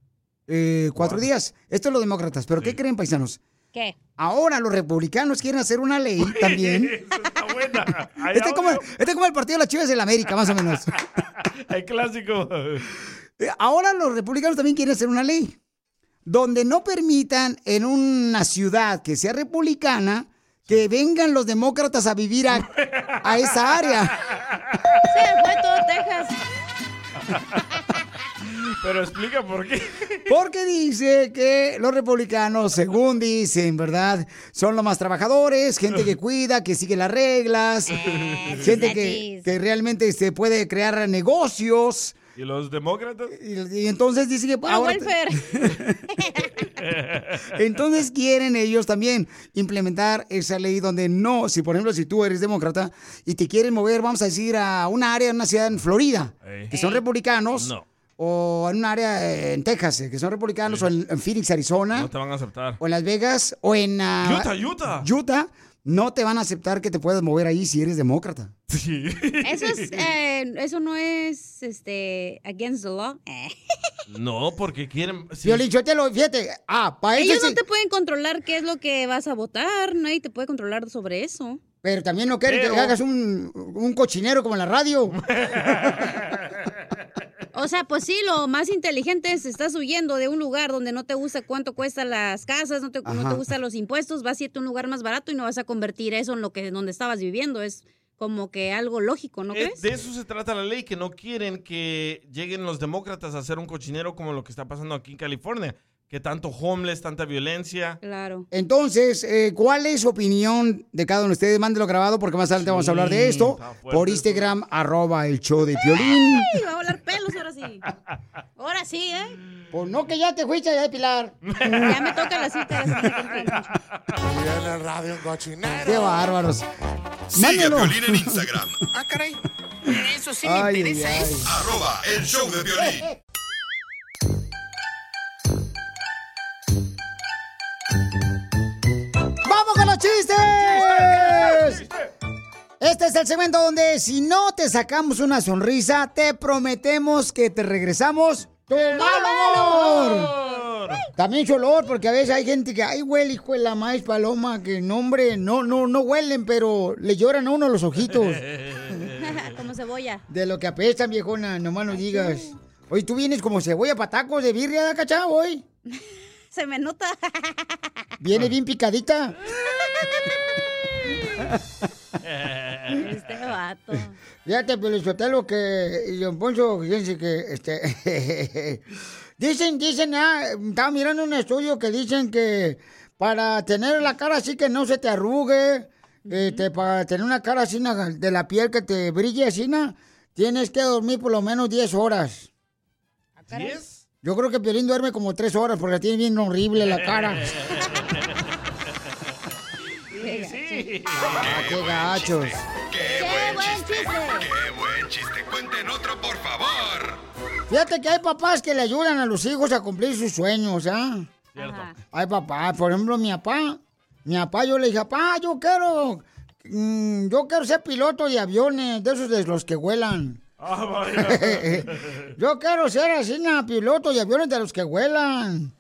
eh, cuatro días. Esto es los demócratas. ¿Pero qué creen, paisanos? ¿Qué? Ahora los republicanos quieren hacer una ley también. Está buena. Este es, como, este es como el partido de las Chivas de la América, más o menos. El clásico. Eh, Ahora los republicanos también quieren hacer una ley donde no permitan en una ciudad que sea republicana que vengan los demócratas a vivir a, a esa área. Se fue todo Texas. Pero explica por qué. Porque dice que los republicanos, según dicen, ¿verdad? Son los más trabajadores, gente que cuida, que sigue las reglas, gente que, que realmente se puede crear negocios. ¿Y los demócratas? Y, y entonces dice que... Puro ahora- welfare. Entonces quieren ellos también implementar esa ley donde no, si por ejemplo si tú eres demócrata y te quieren mover, vamos a decir, a una área, una ciudad en Florida, que son republicanos, No. O en un área eh, en Texas, eh, que son republicanos, o en, en Phoenix, Arizona, No te van a aceptar. o en Las Vegas, o en ah, Utah, Utah. Utah, no te van a aceptar que te puedas mover ahí si eres demócrata. Sí. Eso es, eh, eso no es, este, against the law. No, porque quieren. sí. Violín, yo te lo, fíjate, ah, para Ellos no sí- te pueden controlar qué es lo que vas a votar. Nadie te puede controlar sobre eso. Pero también no quieren Pero- que hagas un, un cochinero como en la radio. O sea, pues sí, lo más inteligente es estás huyendo de un lugar donde no te gusta cuánto cuestan las casas, no te, no te gustan los impuestos, vas a irte a un lugar más barato y no vas a convertir eso en lo que donde estabas viviendo. Es como que algo lógico, ¿no Eh, crees? de eso se trata la ley, que no quieren que lleguen los demócratas a hacer un cochinero como lo que está pasando aquí en California. Que tanto homeless, tanta violencia. Claro. Entonces, eh, ¿cuál es su opinión de cada uno de ustedes? Mándelo grabado porque más adelante vamos a hablar de esto. Por Instagram, arroba el show de Piolín. Ay, va a volar pelos ahora sí. Ahora sí, ¿eh? Pues no, que ya te fuiste a depilar. Ya me toca la cita. en el radio cochinero. Qué bárbaros. Sigue a. Piolín en Instagram. Ah, caray. Eso sí Ay, me interesa, ay, ¿eh? ay. Arroba el show de violín. ¡Vamos con los chistes! Este es el segmento donde si no te sacamos una sonrisa, te prometemos que te regresamos tu mal humor. También su olor, porque a veces hay gente que, ay, huele, hijo de la maíz paloma, que no, hombre, no, no, no huelen, pero le lloran a uno los ojitos. Como cebolla. De lo que apestan, viejona, nomás no digas. Oye, tú vienes como cebolla patacos de birria, cachao, hoy. Se me nota. Viene bien picadita. Este vato. Fíjate, Pelizotelo, que y Don Poncho, fíjense que, este, dicen, dicen, ah, estaba mirando un estudio que dicen que para tener la cara así que no se te arrugue, este, para tener una cara así de la piel que te brille así, tienes que dormir por lo menos 10 horas. ¿Diez? Yo creo que Piolín duerme como 3 horas porque tiene bien horrible la cara. Sí. Ah, qué gachos. ¡Qué buen chiste! ¡Qué buen chiste! ¡Cuenten otro, por favor! Fíjate que hay papás que le ayudan a los hijos a cumplir sus sueños, ¿ah? Cierto. Hay papás, por ejemplo, mi papá. Mi papá, yo le dije, papá, yo quiero, mm, yo quiero ser piloto de aviones, de esos de los que vuelan. Ah, vaya. yo quiero ser así, na, piloto de aviones de los que vuelan.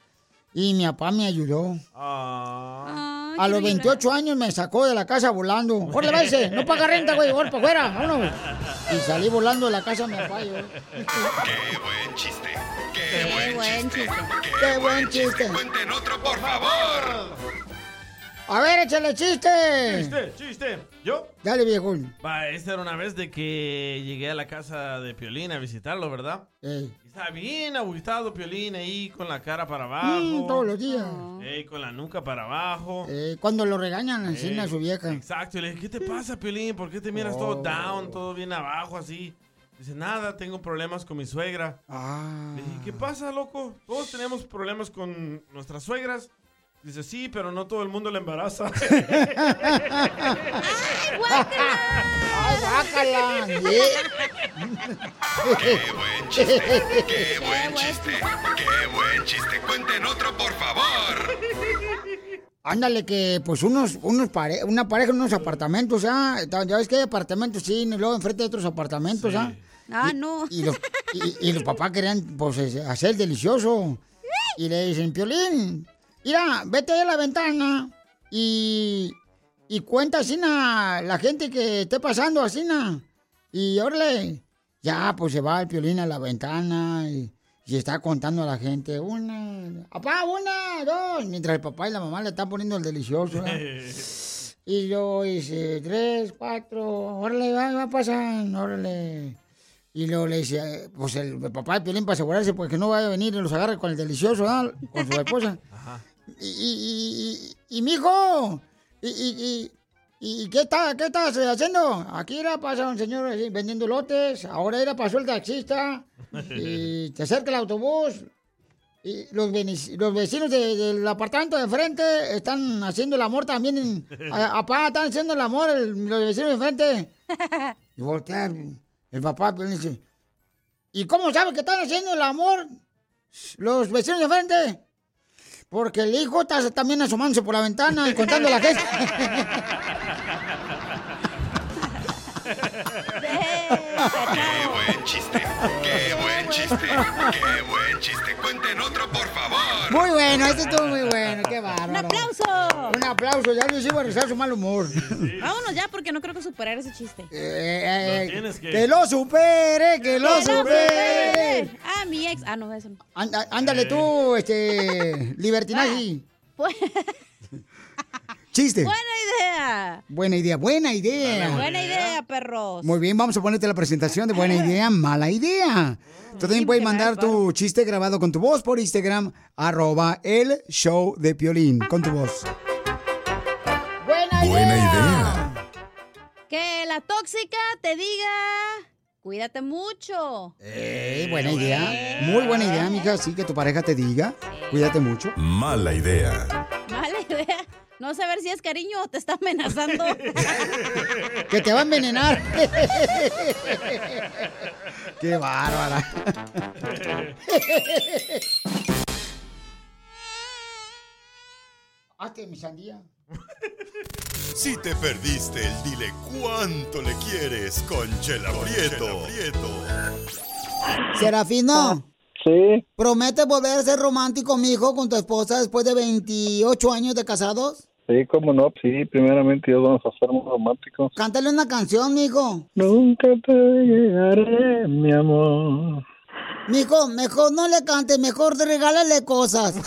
Y mi papá me ayudó. Ah. A los 28 años me sacó de la casa volando. ¡Órale, váyase! No paga renta, güey. ¡Órale, para afuera! ¡Vámonos! Y salí volando de la casa de mi papá. yo. ¡Qué buen chiste! ¡Qué, Qué buen, buen chiste! chiste. ¡Qué, Qué buen buen chiste! chiste. ¡Cuenten otro, por favor! A ver, échale chiste. Chiste, chiste. ¿Yo? Dale, viejón. Va, esta era una vez de que llegué a la casa de Piolín a visitarlo, ¿verdad? Ey. Y Estaba bien agüitado Piolín ahí con la cara para abajo. Mm, todos los días. Ey, con la nuca para abajo. Cuando lo regañan, encima a su vieja. Exacto, y le dije, ¿qué te pasa, Piolín? ¿Por qué te miras todo Oh. down, todo bien abajo así? Dice, nada, tengo problemas con mi suegra. Ah. Le dije, ¿qué pasa, loco? Todos tenemos problemas con nuestras suegras. Dice, sí, pero no todo el mundo le embaraza. ¡Ay, guácala! ¡Qué buen chiste! ¡Qué buen chiste! ¡Qué buen chiste! ¡Cuenten otro, por favor! Ándale, que pues unos, unos pare- una pareja en unos apartamentos, ¿ah? Ya ves que hay apartamentos, sí, y luego enfrente de otros apartamentos, ¿ah? Ah, no. Y los, y, y los papás querían, pues, hacer delicioso. Y le dicen, Piolín, mira, vete a la ventana y, y cuenta así na, la gente que esté pasando así na. Y órale, ya, pues se va el Piolín a la ventana y, y está contando a la gente, una, papá, una, dos, mientras el papá y la mamá le están poniendo el delicioso. ¿verdad? Y luego dice, tres, cuatro, órale, va, va pasando, órale. Y luego le dice, eh, pues el, el papá de Piolín para asegurarse, pues que no vaya a venir y los agarre con el delicioso, ¿verdad? Con su esposa. Y, y, y, mijo, y, y, y, qué, está, qué estás haciendo? Aquí era pasa un señor vendiendo lotes, ahora era pasó el taxista, y te acerca el autobús, y los, los vecinos de- del apartamento de enfrente están haciendo el amor también. En, a- apá, están haciendo el amor el- los vecinos de enfrente. Y voltea el, el papá y dice, ¿y cómo sabe que están haciendo el amor los vecinos de enfrente? Porque el hijo está también asomándose por la ventana y contando la gente. buen chiste! ¡Qué buen chiste! ¡Qué buen chiste! ¡Cuenten otro, por favor! Muy bueno, este estuvo muy bueno, qué bárbaro. ¡Un aplauso! Un aplauso, ya les iba a rezar su mal humor. Vámonos ya porque no creo que superar ese chiste. Eh, eh, tienes que- que lo supere, que lo ¡Que lo supere. supere! Ah, mi ex. Ah, no, eso no. Anda- ándale tú, este, libertinaje. Bu- Chiste. Buena idea. Buena idea, buena idea. Buena idea, perros. Muy bien, vamos a ponerte la presentación de buena idea, mala idea. Tú también puedes mandar tu chiste grabado con tu voz por Instagram, arroba el show de Piolín, con tu voz. Buena, Buena idea. Que la tóxica te diga, cuídate mucho. Eh, buena idea. Muy buena idea, mija. Sí, que tu pareja te diga. Cuídate mucho. Mala idea. Mala idea. No saber si es cariño o te está amenazando. Que te va a envenenar. Qué bárbara. Hazte mi sandía. Si te perdiste el dile cuánto le quieres con Chela Prieto. Serafino. Sí. ¿Prometes volver a ser romántico, mijo, con tu esposa después de 28 años de casados? Sí, cómo no, sí, primeramente Dios vamos a ser muy románticos. Cántale una canción, mijo. Nunca te llegaré, mi amor. Mijo, mejor no le cantes, mejor regálale cosas.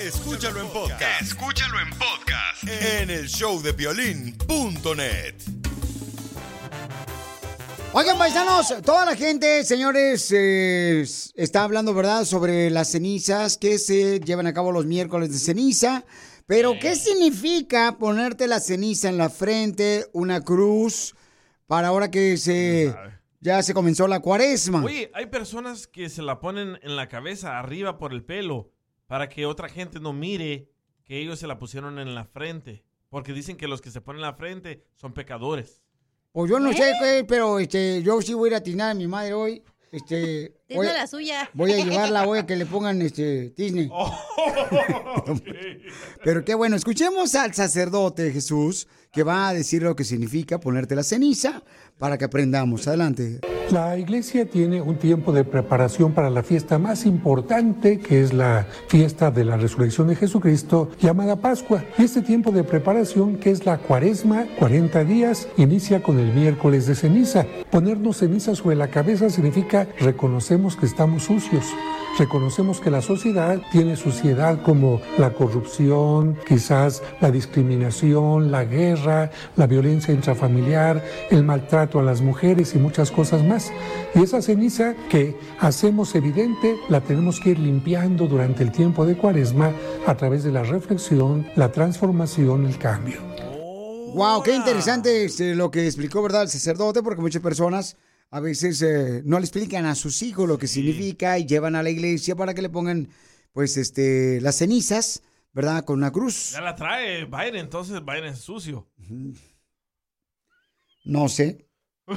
Escúchalo en podcast. Escúchalo en podcast. En el showdepiolín.net. Oigan, paisanos, toda la gente, señores, eh, está hablando, ¿verdad?, sobre las cenizas que se llevan a cabo los miércoles de ceniza. Pero, ¿qué significa ponerte la ceniza en la frente, una cruz, para ahora que se ya se comenzó la cuaresma? Oye, hay personas que se la ponen en la cabeza, arriba por el pelo, para que otra gente no mire que ellos se la pusieron en la frente. Porque dicen que los que se ponen en la frente son pecadores. Pues yo no sé, qué, pero este, yo sí voy a ir a atinar a mi madre hoy. Este, voy, a- la suya. voy a llevarla hoy a que le pongan este Disney. Pero qué bueno, escuchemos al sacerdote Jesús que va a decir lo que significa ponerte la ceniza para que aprendamos. Adelante. La iglesia tiene un tiempo de preparación para la fiesta más importante, que es la fiesta de la resurrección de Jesucristo, llamada Pascua. Y este tiempo de preparación, que es la cuaresma, 40 días, inicia con el miércoles de ceniza. Ponernos ceniza sobre la cabeza significa reconocemos que estamos sucios. Reconocemos que la sociedad tiene suciedad como la corrupción, quizás la discriminación, la guerra, la violencia intrafamiliar, el maltrato a las mujeres y muchas cosas más. Y esa ceniza que hacemos evidente la tenemos que ir limpiando durante el tiempo de cuaresma a través de la reflexión, la transformación, el cambio. Wow, qué interesante este, lo que explicó, ¿verdad? El sacerdote, porque muchas personas a veces eh, no le explican a sus hijos lo que significa y llevan a la iglesia para que le pongan, pues, este, las cenizas, ¿verdad? Con una cruz. Ya la trae Biden, entonces Biden es sucio. No sé. ¿Don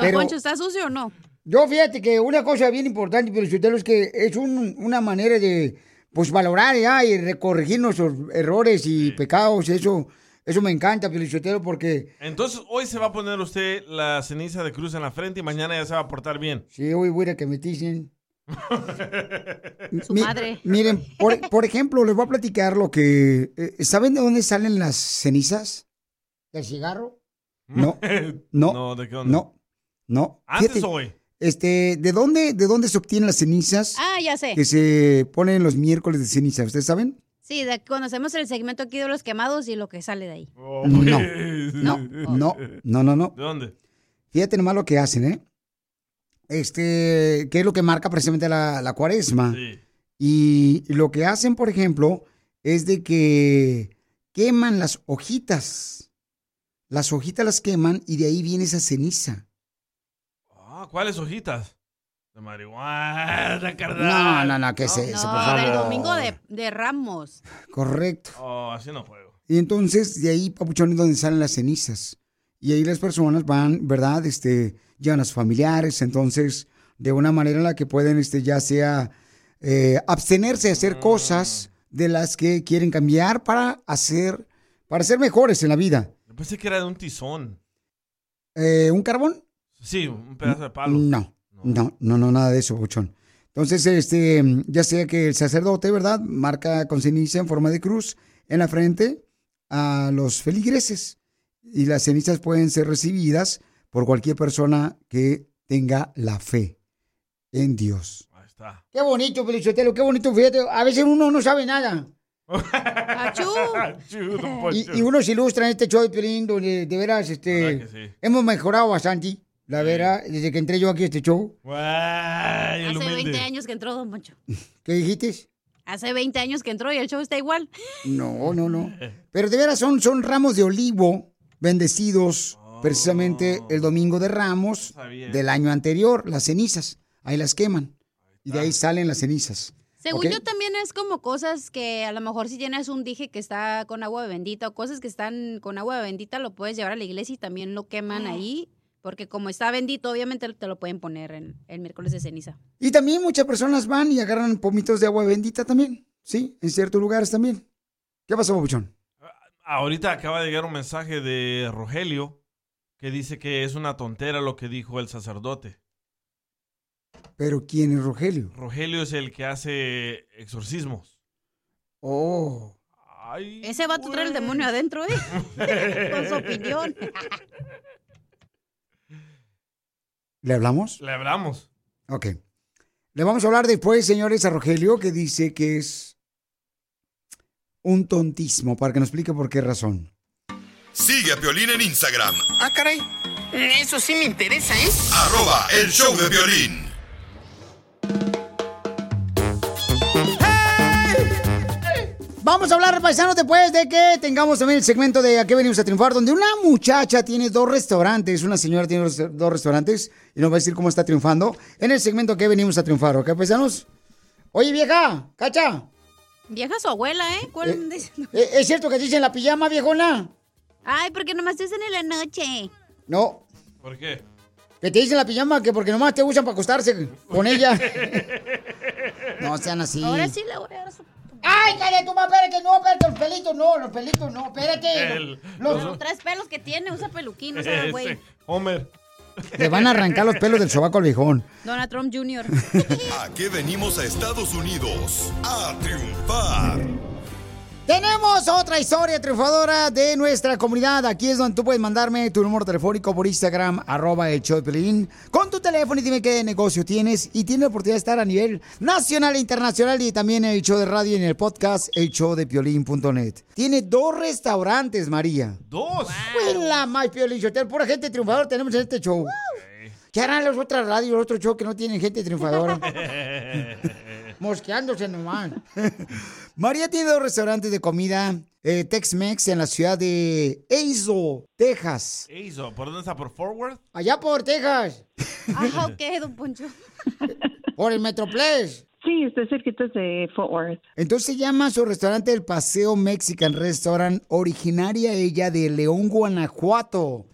Pero- Poncho está sucio o no? Yo fíjate que una cosa bien importante, pero es que es un- una manera de, pues, valorar ya y de corregir nuestros errores y pecados. Eso, eso me encanta, Piolichotelo, porque Entonces hoy se va a poner usted la ceniza de cruz en la frente y mañana ya se va a portar bien. Sí, hoy voy a que me ticen. Su Mi- madre. Miren, por, por ejemplo, les voy a platicar lo que... eh, ¿Saben de dónde salen las cenizas? ¿Del cigarro? No, no, No, ¿de qué onda? no, no. ¿Antes Fíjate, o hoy? Este, ¿de dónde, ¿de dónde se obtienen las cenizas Ah, ya sé. que se ponen los miércoles de ceniza? ¿Ustedes saben? Sí, de, conocemos el segmento aquí de los quemados y lo que sale de ahí. Oh, No, no, no, no, no, no. ¿De dónde? Fíjate nomás lo que hacen, ¿eh? Este, que es lo que marca precisamente la, la cuaresma. Y lo que hacen, por ejemplo, es de que queman las hojitas. Las hojitas las queman y de ahí viene esa ceniza. Ah, ¿Cuáles hojitas? De marihuana, No, carnal. no, no, ¿qué es eso, por No, favor? del domingo de, de Ramos. Correcto. Oh, así no juego. Y entonces de ahí, papuchón, es donde salen las cenizas. Y ahí las personas van, ¿verdad? Este, llevan a sus familiares, entonces, de una manera en la que pueden, este, ya sea eh, abstenerse de hacer cosas de las que quieren cambiar para hacer, para ser mejores en la vida. Pensé que era de un tizón. Eh, ¿Un carbón? Sí, un pedazo de palo. No, no, no, no, nada de eso, Buchón. Entonces, este, ya sea que el sacerdote, ¿verdad? Marca con ceniza en forma de cruz en la frente a los feligreses. Y las cenizas pueden ser recibidas por cualquier persona que tenga la fe en Dios. Ahí está. Qué bonito, Pelichotelo, qué bonito, fíjate. A veces uno no sabe nada. Achú, don Poncho. Y, y uno se ilustra en este show de Piolín, donde de veras, este, hemos mejorado bastante, la verdad, desde que entré yo aquí a este show. El Hace 20 humilde. años que entró Don Poncho. ¿Qué dijiste? Hace 20 años que entró y el show está igual. No, no, no. Pero de veras son, son ramos de olivo bendecidos precisamente el domingo de Ramos Sabía. del año anterior, las cenizas. Ahí las queman. Y de ahí salen las cenizas. Según yo también es como cosas que a lo mejor si tienes un dije que está con agua bendita o cosas que están con agua bendita lo puedes llevar a la iglesia y también lo queman ahí. Porque como está bendito, obviamente te lo pueden poner en el miércoles de ceniza. Y también muchas personas van y agarran pomitos de agua bendita también. sí, en ciertos lugares también. ¿Qué pasó, Papuchón? Ahorita acaba de llegar un mensaje de Rogelio que dice que es una tontera lo que dijo el sacerdote. ¿Pero quién es Rogelio? Rogelio es el que hace exorcismos. Oh. Ese va a traer el demonio adentro, ¿eh? Con su opinión. ¿Le hablamos? Le hablamos. Ok. Le vamos a hablar después, señores, a Rogelio, que dice que es un tontismo, para que nos explique por qué razón. Sigue a Piolín en Instagram, Ah, caray. Eso sí me interesa, ¿eh? arroba el show de violín. Vamos a hablar, paisanos, después de que tengamos también el segmento de A qué venimos a triunfar, donde una muchacha tiene dos restaurantes, una señora tiene dos, restaurantes, y nos va a decir cómo está triunfando en el segmento que venimos a triunfar, ¿ok, paisanos? Oye, vieja, cacha, Vieja su abuela, ¿eh? ¿Cuál dice? ¿e- ¿es cierto que te dicen la pijama, viejona? Ay, porque nomás te dicen en la noche. No, ¿Por qué? que te dicen la pijama que porque nomás te usan para acostarse con ella. No sean así. Ahora sí le voy a dar su... ¡Ay, cállate, tú más, espérate, no, espérate, los pelitos, no, los pelitos, no, espérate. El- Los- Los tres pelos que tiene, usa peluquín, sabe, güey. Homer. Te van a arrancar los pelos del sobaco al viejón. Donald Trump Jr. ¿A qué venimos a Estados Unidos? A triunfar. Tenemos otra historia triunfadora de nuestra comunidad. Aquí es donde tú puedes mandarme tu número telefónico por Instagram, arroba el show de Piolín, con tu teléfono y dime qué negocio tienes. Y tienes la oportunidad de estar a nivel nacional e internacional y también en el show de radio y en el podcast, el show de Piolín.net. Tiene dos restaurantes, María. ¿Dos? Pues la más Piolín, pura gente triunfadora tenemos en este show. ¿Qué harán las otras radios, los otros shows que no tienen gente triunfadora? Mosqueándose nomás. María tiene dos restaurantes de comida eh, Tex-Mex en la ciudad de Hazel, Texas. Eso, ¿por dónde está? ¿Por Forward? Allá por Texas. Ajá, ok, don Poncho. Por el Metroplex. Sí, estoy cerquita de Fort Worth. Entonces se llama su restaurante El Paseo Mexican Restaurant, originaria ella de León, Guanajuato.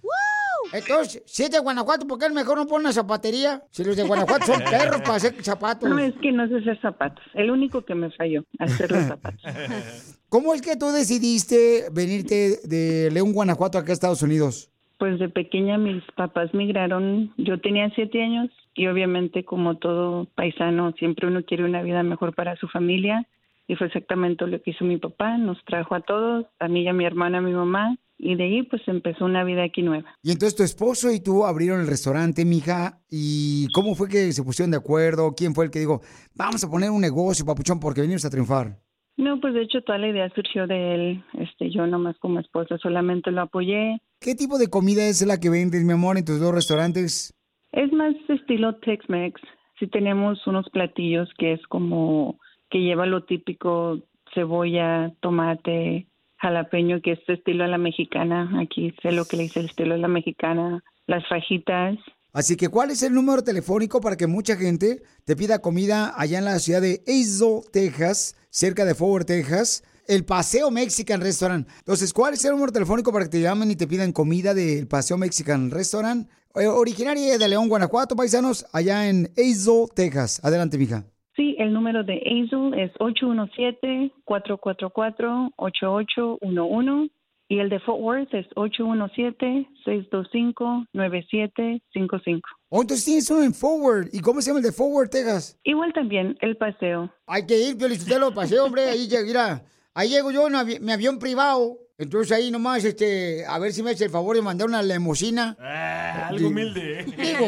Entonces, si es de Guanajuato, ¿por qué mejor no pone una zapatería? Si los de Guanajuato son perros para hacer zapatos. No, es que no sé hacer zapatos. El único que me falló, hacer los zapatos. ¿Cómo es que tú decidiste venirte de León, Guanajuato, acá a Estados Unidos? Pues de pequeña mis papás migraron, yo tenía siete años y obviamente como todo paisano siempre uno quiere una vida mejor para su familia y fue exactamente lo que hizo mi papá, nos trajo a todos, a mí y a mi hermana, a mi mamá y de ahí pues empezó una vida aquí nueva. Y entonces tu esposo y tú abrieron el restaurante, mija, ¿y cómo fue que se pusieron de acuerdo? ¿Quién fue el que dijo, vamos a poner un negocio, papuchón, porque venimos a triunfar? No, pues de hecho toda la idea surgió de él, este yo nomás como esposa solamente lo apoyé. ¿Qué tipo de comida es la que vendes, mi amor, en tus dos restaurantes? Es más estilo Tex-Mex. Sí tenemos unos platillos que es como que lleva lo típico cebolla, tomate, jalapeño, que es estilo a la mexicana. Aquí sé lo que le dice el estilo a la mexicana. Las fajitas. Así que, ¿cuál es el número telefónico para que mucha gente te pida comida allá en la ciudad de Hazel, Texas, cerca de Forward, Texas? El Paseo Mexican Restaurant. Entonces, ¿cuál es el número telefónico para que te llamen y te pidan comida del Paseo Mexican Restaurant? Eh, originaria de León, Guanajuato, paisanos, allá en Hazel, Texas. Adelante, mija. Sí, el número de Hazel es 817-444-8811 y el de Fort Worth es 817-625-9755. Oh, entonces tienes uno en Forward. ¿Y cómo se llama el de Forward, Texas? Igual también, el paseo. Hay que ir, Piolichotelo, paseo, hombre. Ahí, llega, mira, ahí llego yo en avi- mi avión privado. Entonces ahí nomás, este, a ver si me hace el favor de mandar una limusina. Ah, algo humilde. Digo,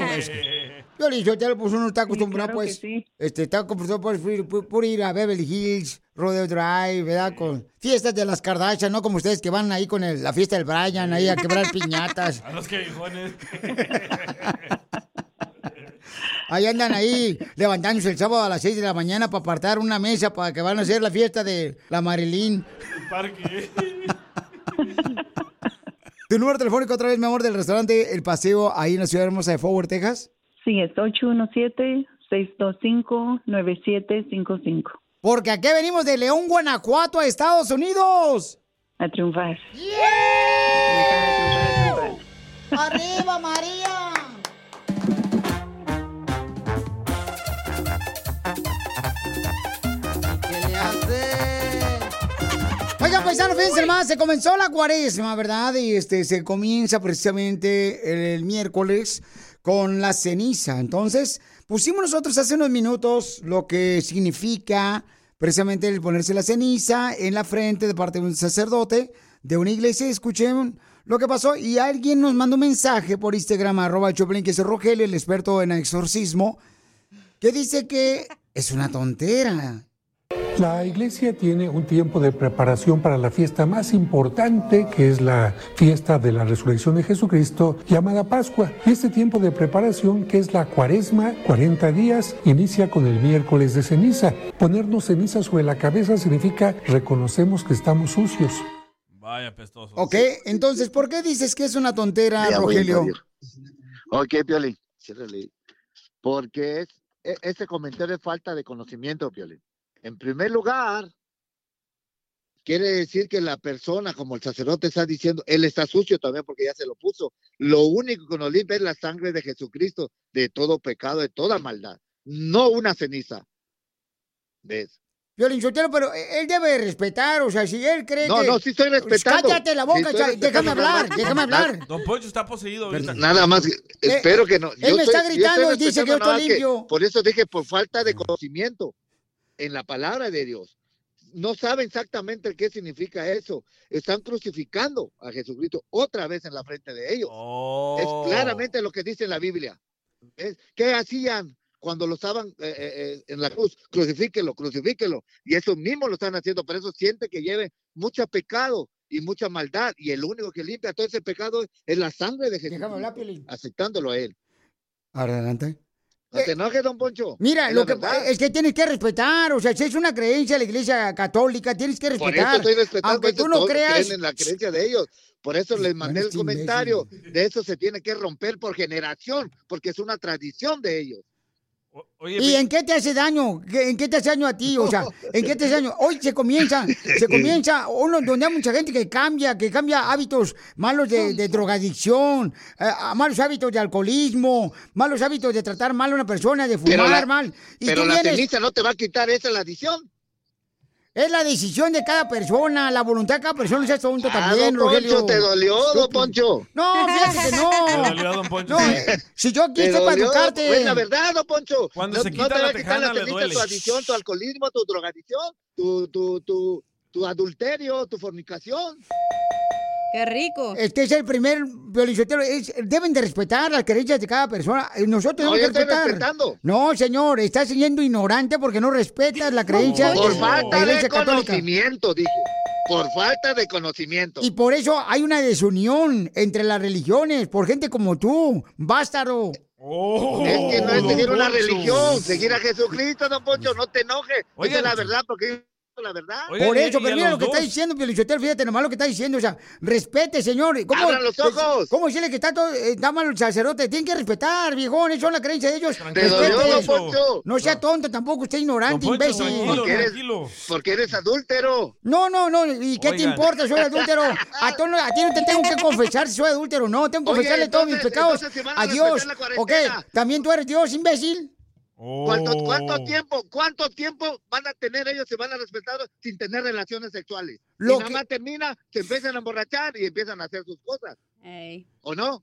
es Piolichotelo, pues uno está acostumbrado, claro que pues. sí. Este, está acostumbrado pues, por, por- por ir a Beverly Hills, Rodeo Drive, ¿verdad? Con fiestas de las Kardashian, no como ustedes que van ahí con el- la fiesta del Brian, ahí a quebrar piñatas. A los callejones. Ahí andan ahí levantándose el sábado a las 6 de la mañana para apartar una mesa para que van a hacer la fiesta de la Marilyn. El parque. Tu número telefónico otra vez, mi amor, del restaurante El Paseo ahí en la ciudad hermosa de Forward, Texas. Sí, es 817-625-9755. Porque aquí venimos de León, Guanajuato, a Estados Unidos. A triunfar. ¡Arriba, María! ¿Qué le hace? Oigan, paisanos, fíjense más, se comenzó la cuaresma, ¿verdad? Y este se comienza precisamente el, miércoles con la ceniza. Entonces, pusimos nosotros hace unos minutos lo que significa precisamente el ponerse la ceniza en la frente de parte de un sacerdote de una iglesia. Escuchen lo que pasó y alguien nos mandó un mensaje por Instagram, arroba Choplin, que es Rogelio, el experto en exorcismo, que dice que es una tontera. La iglesia tiene un tiempo de preparación para la fiesta más importante, que es la fiesta de la resurrección de Jesucristo, llamada Pascua. Y este tiempo de preparación, que es la cuaresma, 40 días, inicia con el miércoles de ceniza. Ponernos ceniza sobre la cabeza significa reconocemos que estamos sucios. Vaya pestoso. Ok, entonces, ¿por qué dices que es una tontera, Ya Rogelio? Ok, Piolín. Porque es, e- ese comentario es falta de conocimiento, Piolín. En primer lugar, quiere decir que la persona, como el sacerdote está diciendo, él está sucio también porque ya se lo puso. Lo único que nos limpia es la sangre de Jesucristo de todo pecado, de toda maldad, no una ceniza. ¿Ves? Violín Sotelo, pero él debe respetar, o sea, si él cree No, que... no, sí estoy respetando. Cállate la boca, estoy cha- respetando, déjame hablar, déjame hablar. Don Poncho está poseído ahorita. Nada más, espero que no. Eh, él me estoy- está gritando y dice que yo estoy limpio. por eso dije, por falta de conocimiento en la palabra de Dios. No saben exactamente qué significa eso. Están crucificando a Jesucristo otra vez en la frente de ellos. Oh. Es claramente lo que dice la Biblia. ¿Ves? ¿Qué hacían cuando lo estaban eh, eh, eh, en la cruz? Crucifíquelo, crucifíquelo. Y eso mismo lo están haciendo. Por eso siente que lleve mucho pecado y mucha maldad. Y el único que limpia todo ese pecado es la sangre de Jesús. Aceptándolo a él. Ahora, adelante. No te enojes, don Poncho. Mira, Es lo que verdad. es que tienes que respetar, o sea, si es una creencia de la iglesia católica, tienes que Por eso respetar. estoy Aunque tú no creas, en la creencia de ellos. Por eso les mandé el este comentario. De eso se tiene que romper por generación, porque es una tradición de ellos. ¿Y en qué te hace daño? ¿Qué- ¿En qué te hace daño a ti? O sea, ¿en qué te hace daño? Hoy se comienza, se comienza uno donde hay mucha gente que cambia, que cambia hábitos malos de, de drogadicción, eh, malos hábitos de alcoholismo, malos hábitos de tratar mal a una persona, de fumar Pero la, mal. Y pero tú la vienes- no te va a quitar esa la adición. Es la decisión de cada persona, la voluntad de cada persona, no seas tonto Ah, también, don Poncho, Rogelio. te dolió, don. Poncho. No, fíjate que no. Te dolió, don Poncho. No, si yo estoy para educarte. Es la verdad, don Poncho. Cuando no, se no quita te la va a quitar tejana, la le ceniza duele. tu adicción, tu alcoholismo, tu drogadicción, tu, tu, tu, tu adulterio, tu fornicación. Qué rico. Este es el primer violincotero. Es, deben de respetar las creencias de cada persona. Eh, Nosotros No, tenemos que respetar. respetando. No, señor, estás siendo ignorante porque no respetas la creencia Por de falta la de conocimiento, dije. Por falta de conocimiento. Y por eso hay una desunión entre las religiones, por gente como tú, bástaro. Es que no es seguir una religión, seguir a Jesucristo, don Poncho, no te enojes. Es la verdad, porque es la verdad. Por eso, pero mira lo que está diciendo Piolichotelo, fíjate nomás lo que está diciendo, o sea, respete, señor. ¿Cómo, ¡Abran los ojos! ¿Cómo decirle que está todo, eh, está mal el sacerdote? Tienen que respetar, viejón, eso es la creencia de ellos. Te dolió. No sea tonto tampoco, usted ignorante, Don Poncho, imbécil. porque eres, porque eres adúltero. No, no, no, ¿y qué te importa? Soy adúltero. A, ti no te tengo que confesar si soy adúltero, no, tengo que Oye, confesarle todos mis pecados a a Dios. ¿Ok? ¿También tú eres Dios, imbécil? ¿Cuánto, Oh. cuánto tiempo, cuánto tiempo van a tener ellos, se van a respetar sin tener relaciones sexuales? Lo y nada que- más termina, se empiezan a emborrachar y empiezan a hacer sus cosas. ¿O no?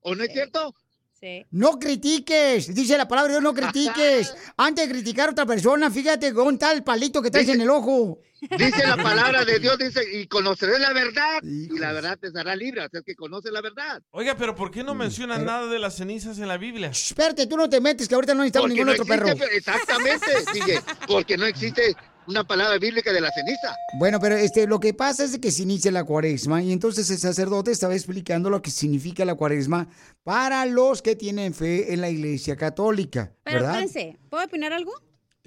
¿O no es cierto? Sí. No critiques, dice la palabra Dios, no critiques. Antes de criticar a otra persona, fíjate con tal palito que traes en el ojo. Dice la palabra de Dios, dice, y conoceré la verdad, y la verdad te hará libre, así que conoce la verdad. Oiga, pero ¿por qué no menciona nada de las cenizas en la Biblia? Espérate, tú no te metes, que ahorita no necesitamos Porque ningún no otro perro. Exactamente, sigue, porque no existe una palabra bíblica de la ceniza. Bueno, pero este, lo que pasa es que se inicia la cuaresma y entonces el sacerdote estaba explicando lo que significa la cuaresma para los que tienen fe en la iglesia católica, Pero ¿verdad? espérense, ¿puedo opinar algo?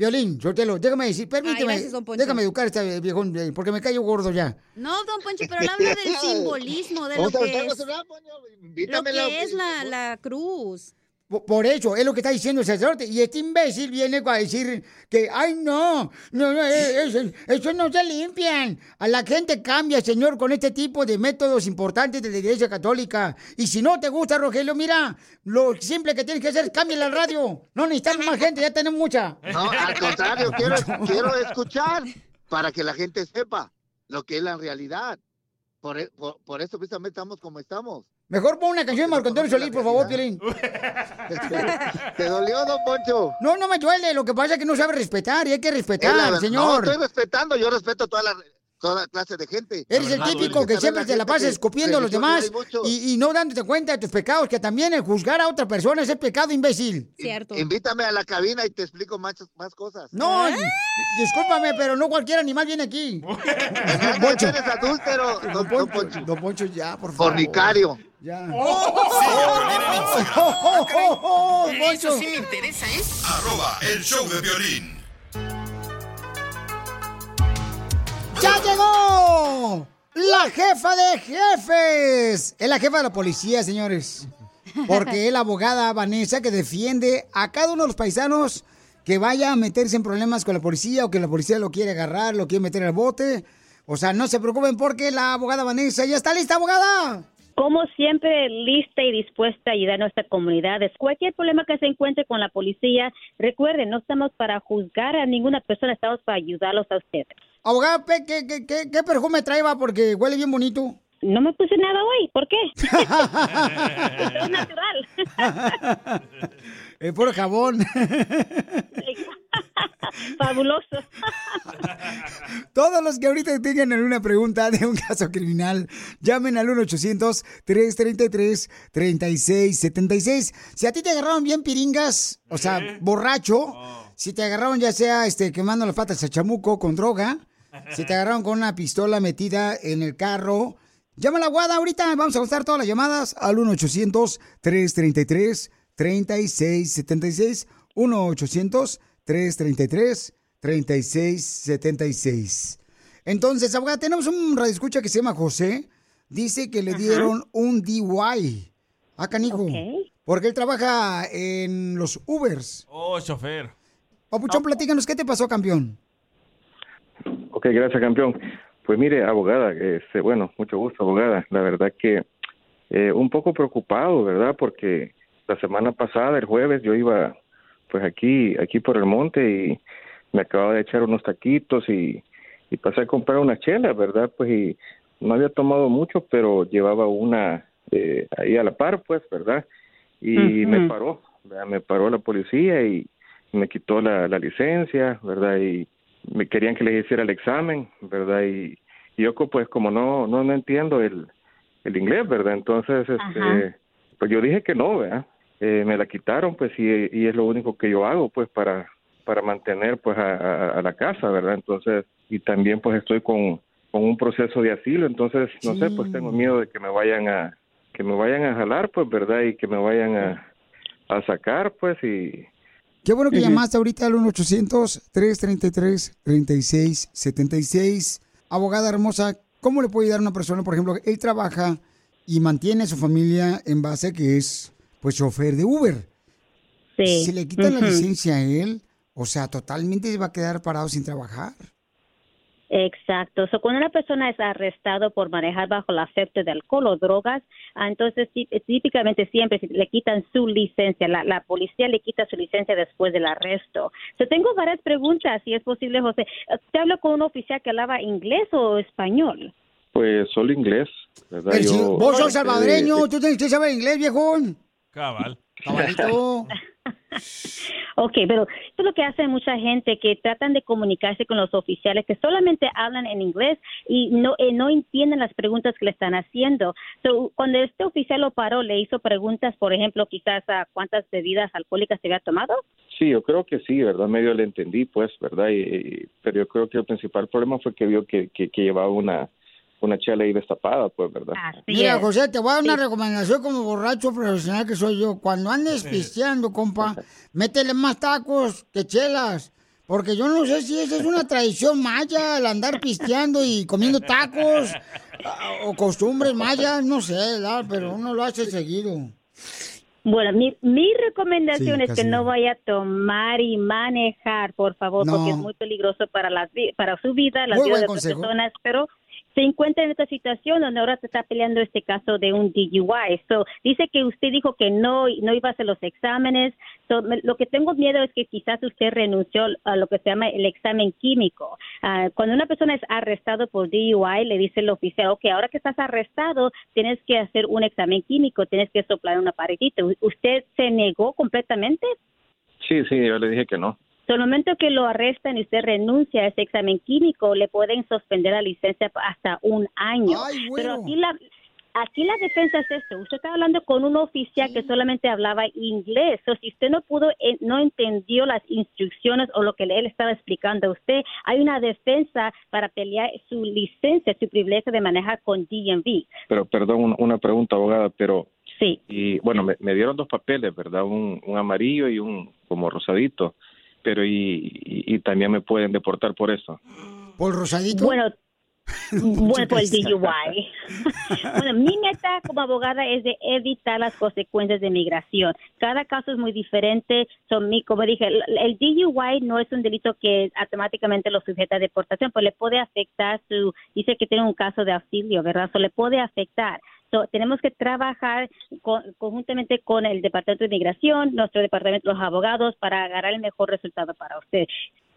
Violín, Sotelo, déjame decir, permíteme, gracias, don Poncho. déjame educar a este viejón, eh, porque me callo gordo ya. No, don Poncho, pero él habla del simbolismo de lo que es, lo que es la, la cruz. Por- eso, es lo que está diciendo el sacerdote. Y este imbécil viene a decir que, ay, no, no, no, eh, eso, eso no se limpian. A la gente cambia, señor, con este tipo de métodos importantes de la iglesia católica. Y si no te gusta, Rogelio, mira, lo simple que tienes que hacer es cambiar la radio. No necesitamos más gente, ya tenemos mucha. No, al contrario, quiero, quiero escuchar para que la gente sepa lo que es la realidad. Por, e- por, por eso precisamente estamos como estamos. Mejor pon una canción de Marco Antonio Solís, por favor, Piolín. ¿Te dolió, don Poncho? No, no me duele. Lo que pasa es que no sabe respetar y hay que la respetar, señor. No, estoy respetando, yo respeto toda la, toda clase de gente. Eres el típico que siempre te la pasas escupiendo a los demás y, y no dándote cuenta de tus pecados, que también el juzgar a otra persona es el pecado, imbécil. Cierto. Invítame a la cabina y te explico más, más cosas. No, discúlpame, pero no cualquier animal viene aquí. Don Poncho. Eres adúltero, don, don Poncho. Don Poncho, ya, por favor. Fornicario. Ya. Eso sí me interesa, ¿eh? Arroba el show de violín. ¡Ya llegó! La jefa de jefes. Es la jefa de la policía, señores. Porque es la abogada Vanessa que defiende a cada uno de los paisanos que vaya a meterse en problemas con la policía o que la policía lo quiere agarrar, lo quiere meter al bote. O sea, no se preocupen porque la abogada Vanessa ya está lista, abogada. Como siempre, lista y dispuesta a ayudar a nuestra comunidad. Cualquier problema que se encuentre con la policía, recuerden, no estamos para juzgar a ninguna persona, estamos para ayudarlos a ustedes. Abogada, pe- ¿qué, qué, qué, qué perfume trae va? Porque huele bien bonito. No me puse nada hoy, ¿por qué? es natural. Es puro jabón. Fabuloso. Todos los que ahorita tengan alguna pregunta de un caso criminal, llamen al 1-800-333-3676. Si a ti te agarraron bien piringas, o sea, borracho, si te agarraron ya sea este, quemando las patas a chamuco con droga, si te agarraron con una pistola metida en el carro, llama a la guada ahorita. Vamos a contestar todas las llamadas al 1-800-333-3676. 1-800-333-3676. Entonces, abogada, tenemos un radioescucha que se llama José. Dice que le dieron un DUI. Ah, canijo. Porque él trabaja en los Ubers. Oh, chofer. Papuchón, platícanos, ¿qué te pasó, campeón? Ok, gracias, campeón. Pues mire, abogada, este, bueno, mucho gusto, abogada. La verdad que eh, un poco preocupado, ¿verdad? Porque la semana pasada, el jueves, yo iba pues aquí, aquí por el monte y me acababa de echar unos taquitos y, y pasé a comprar una chela, ¿verdad? Pues y no había tomado mucho, pero llevaba una eh, ahí a la par, pues, ¿verdad? Y me paró, ¿verdad? me paró la policía y me quitó la, la licencia, ¿verdad? Y me querían que les hiciera el examen, ¿verdad? Y, y yo pues como no no, no entiendo el, el inglés, ¿verdad? Entonces, este, pues yo dije que no, ¿verdad? Eh, me la quitaron, pues, y, y es lo único que yo hago, pues, para para mantener, pues, a, a- a la casa, ¿verdad? Entonces, y también, pues, estoy con, con un proceso de asilo, entonces, no sé, pues, tengo miedo de que me vayan a que me vayan a jalar, pues, ¿verdad? Y que me vayan a, a sacar, pues, y, Qué bueno que llamaste ahorita al 1-800-333-3676. Abogada hermosa, ¿cómo le puede ayudar a una persona, por ejemplo, él trabaja y mantiene a su familia en base a que es, pues, chofer de Uber? Sí. Si le quitan la Ujú. licencia a él, o sea, totalmente se va a quedar parado sin trabajar. Exacto. So, cuando una persona es arrestado por manejar bajo el efecto de alcohol o drogas, ah, entonces tí- típicamente siempre le quitan su licencia. La, la policía le quita su licencia después del arresto. So, tengo varias preguntas, si es posible, José. ¿Te hablo con un oficial que hablaba inglés o español? pues, solo inglés, ¿verdad? Yo- vos sos eh, salvadoreño, tú tienes que saber inglés, viejón. Cabal. Cabalito. Ok, pero esto es lo que hace mucha gente que tratan de comunicarse con los oficiales que solamente hablan en inglés y no eh, no entienden las preguntas que le están haciendo. So, cuando este oficial lo paró, le hizo preguntas, por ejemplo, quizás a cuántas bebidas alcohólicas se había tomado. Sí, yo creo que sí, ¿verdad? Medio le entendí, pues, ¿verdad? Y, y- pero yo creo que el principal problema fue que vio que, que, que llevaba una, una chela ahí destapada, pues, ¿verdad? Mira, José, te voy a dar una recomendación como borracho profesional que soy yo. Cuando andes pisteando, compa, métele más tacos que chelas. Porque yo no sé si esa es una tradición maya, el andar pisteando y comiendo tacos, o costumbres mayas, no sé, ¿verdad? pero uno lo hace seguido. Bueno, mi, mi recomendación Sí, es que no vaya a tomar y manejar, por favor, No. porque es muy peligroso para las para su vida, las Muy vidas de otras personas, pero se encuentra en esta situación donde ahora se está peleando este caso de un DUI. So, dice que usted dijo que no, no iba a hacer los exámenes. So, lo que tengo miedo es que quizás usted renunció a lo que se llama el examen químico. Ah, cuando una persona es arrestado por DUI, le dice el oficial, ok, ahora que estás arrestado, tienes que hacer un examen químico, tienes que soplar una paredita. ¿Usted se negó completamente? Sí, sí, yo le dije que no. So, el momento que lo arrestan y usted renuncia a ese examen químico, le pueden suspender la licencia hasta un año. Pero aquí la, aquí la defensa es esto. Usted está hablando con un oficial que solamente hablaba inglés. O si usted no pudo, eh, no entendió las instrucciones o lo que él estaba explicando a usted, hay una defensa para pelear su licencia, su privilegio de manejar con DMV. Pero, perdón, un- una pregunta, abogada, pero... Sí. Y bueno, me, me dieron dos papeles, ¿verdad? Un, un amarillo y un como rosadito. Pero y, y, y también me pueden deportar por eso. ¿Por rosadito? Bueno, bueno, por el DUI. bueno, mi meta como abogada es de evitar las consecuencias de migración. Cada caso es muy diferente. Son mi, como dije, el, el DUI no es un delito que automáticamente lo sujeta a deportación, pues le puede afectar su, dice que tiene un caso de auxilio, ¿verdad? Eso le puede afectar. So, tenemos que trabajar con- conjuntamente con el Departamento de Migración, nuestro departamento, los abogados, para agarrar el mejor resultado para usted.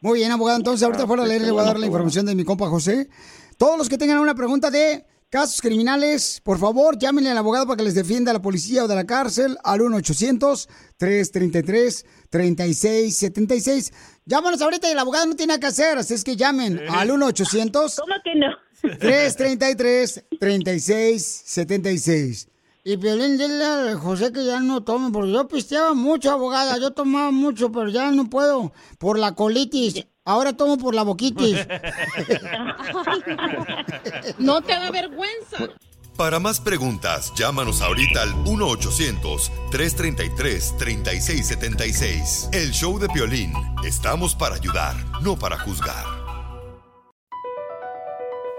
Muy bien, abogado. Entonces, ahorita fuera a leer, le voy a dar la información de mi compa José. Todos los que tengan una pregunta de casos criminales, por favor, llámenle al abogado para que les defienda a la policía o de la cárcel al 1-800-333-3676. Llámanos ahorita y el abogado no tiene nada que hacer, así es que llamen al 1-800. ¿Cómo que no? 333-3676. Y Piolín, dile al José que ya no tome, porque yo pisteaba mucho, abogada. Yo tomaba mucho, pero ya no puedo por la colitis. Ahora tomo por la boquitis. No te da vergüenza. Para más preguntas, llámanos ahorita al 1-800-333-3676. El show de Piolín. Estamos para ayudar, no para juzgar.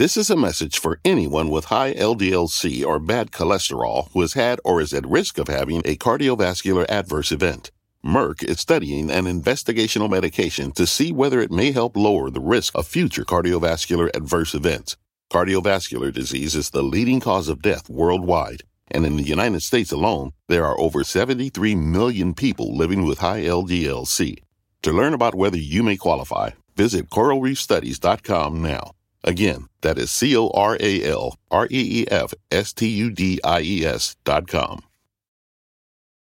This is a message for anyone with high LDLC or bad cholesterol who has had or is at risk of having a cardiovascular adverse event. Merck is studying an investigational medication to see whether it may help lower the risk of future cardiovascular adverse events. Cardiovascular disease is the leading cause of death worldwide, and in the United States alone, there are over 73 million people living with high LDLC. To learn about whether you may qualify, visit coralreefstudies.com now. Again, that is C O R A L R E E F S T U D I E S dot com.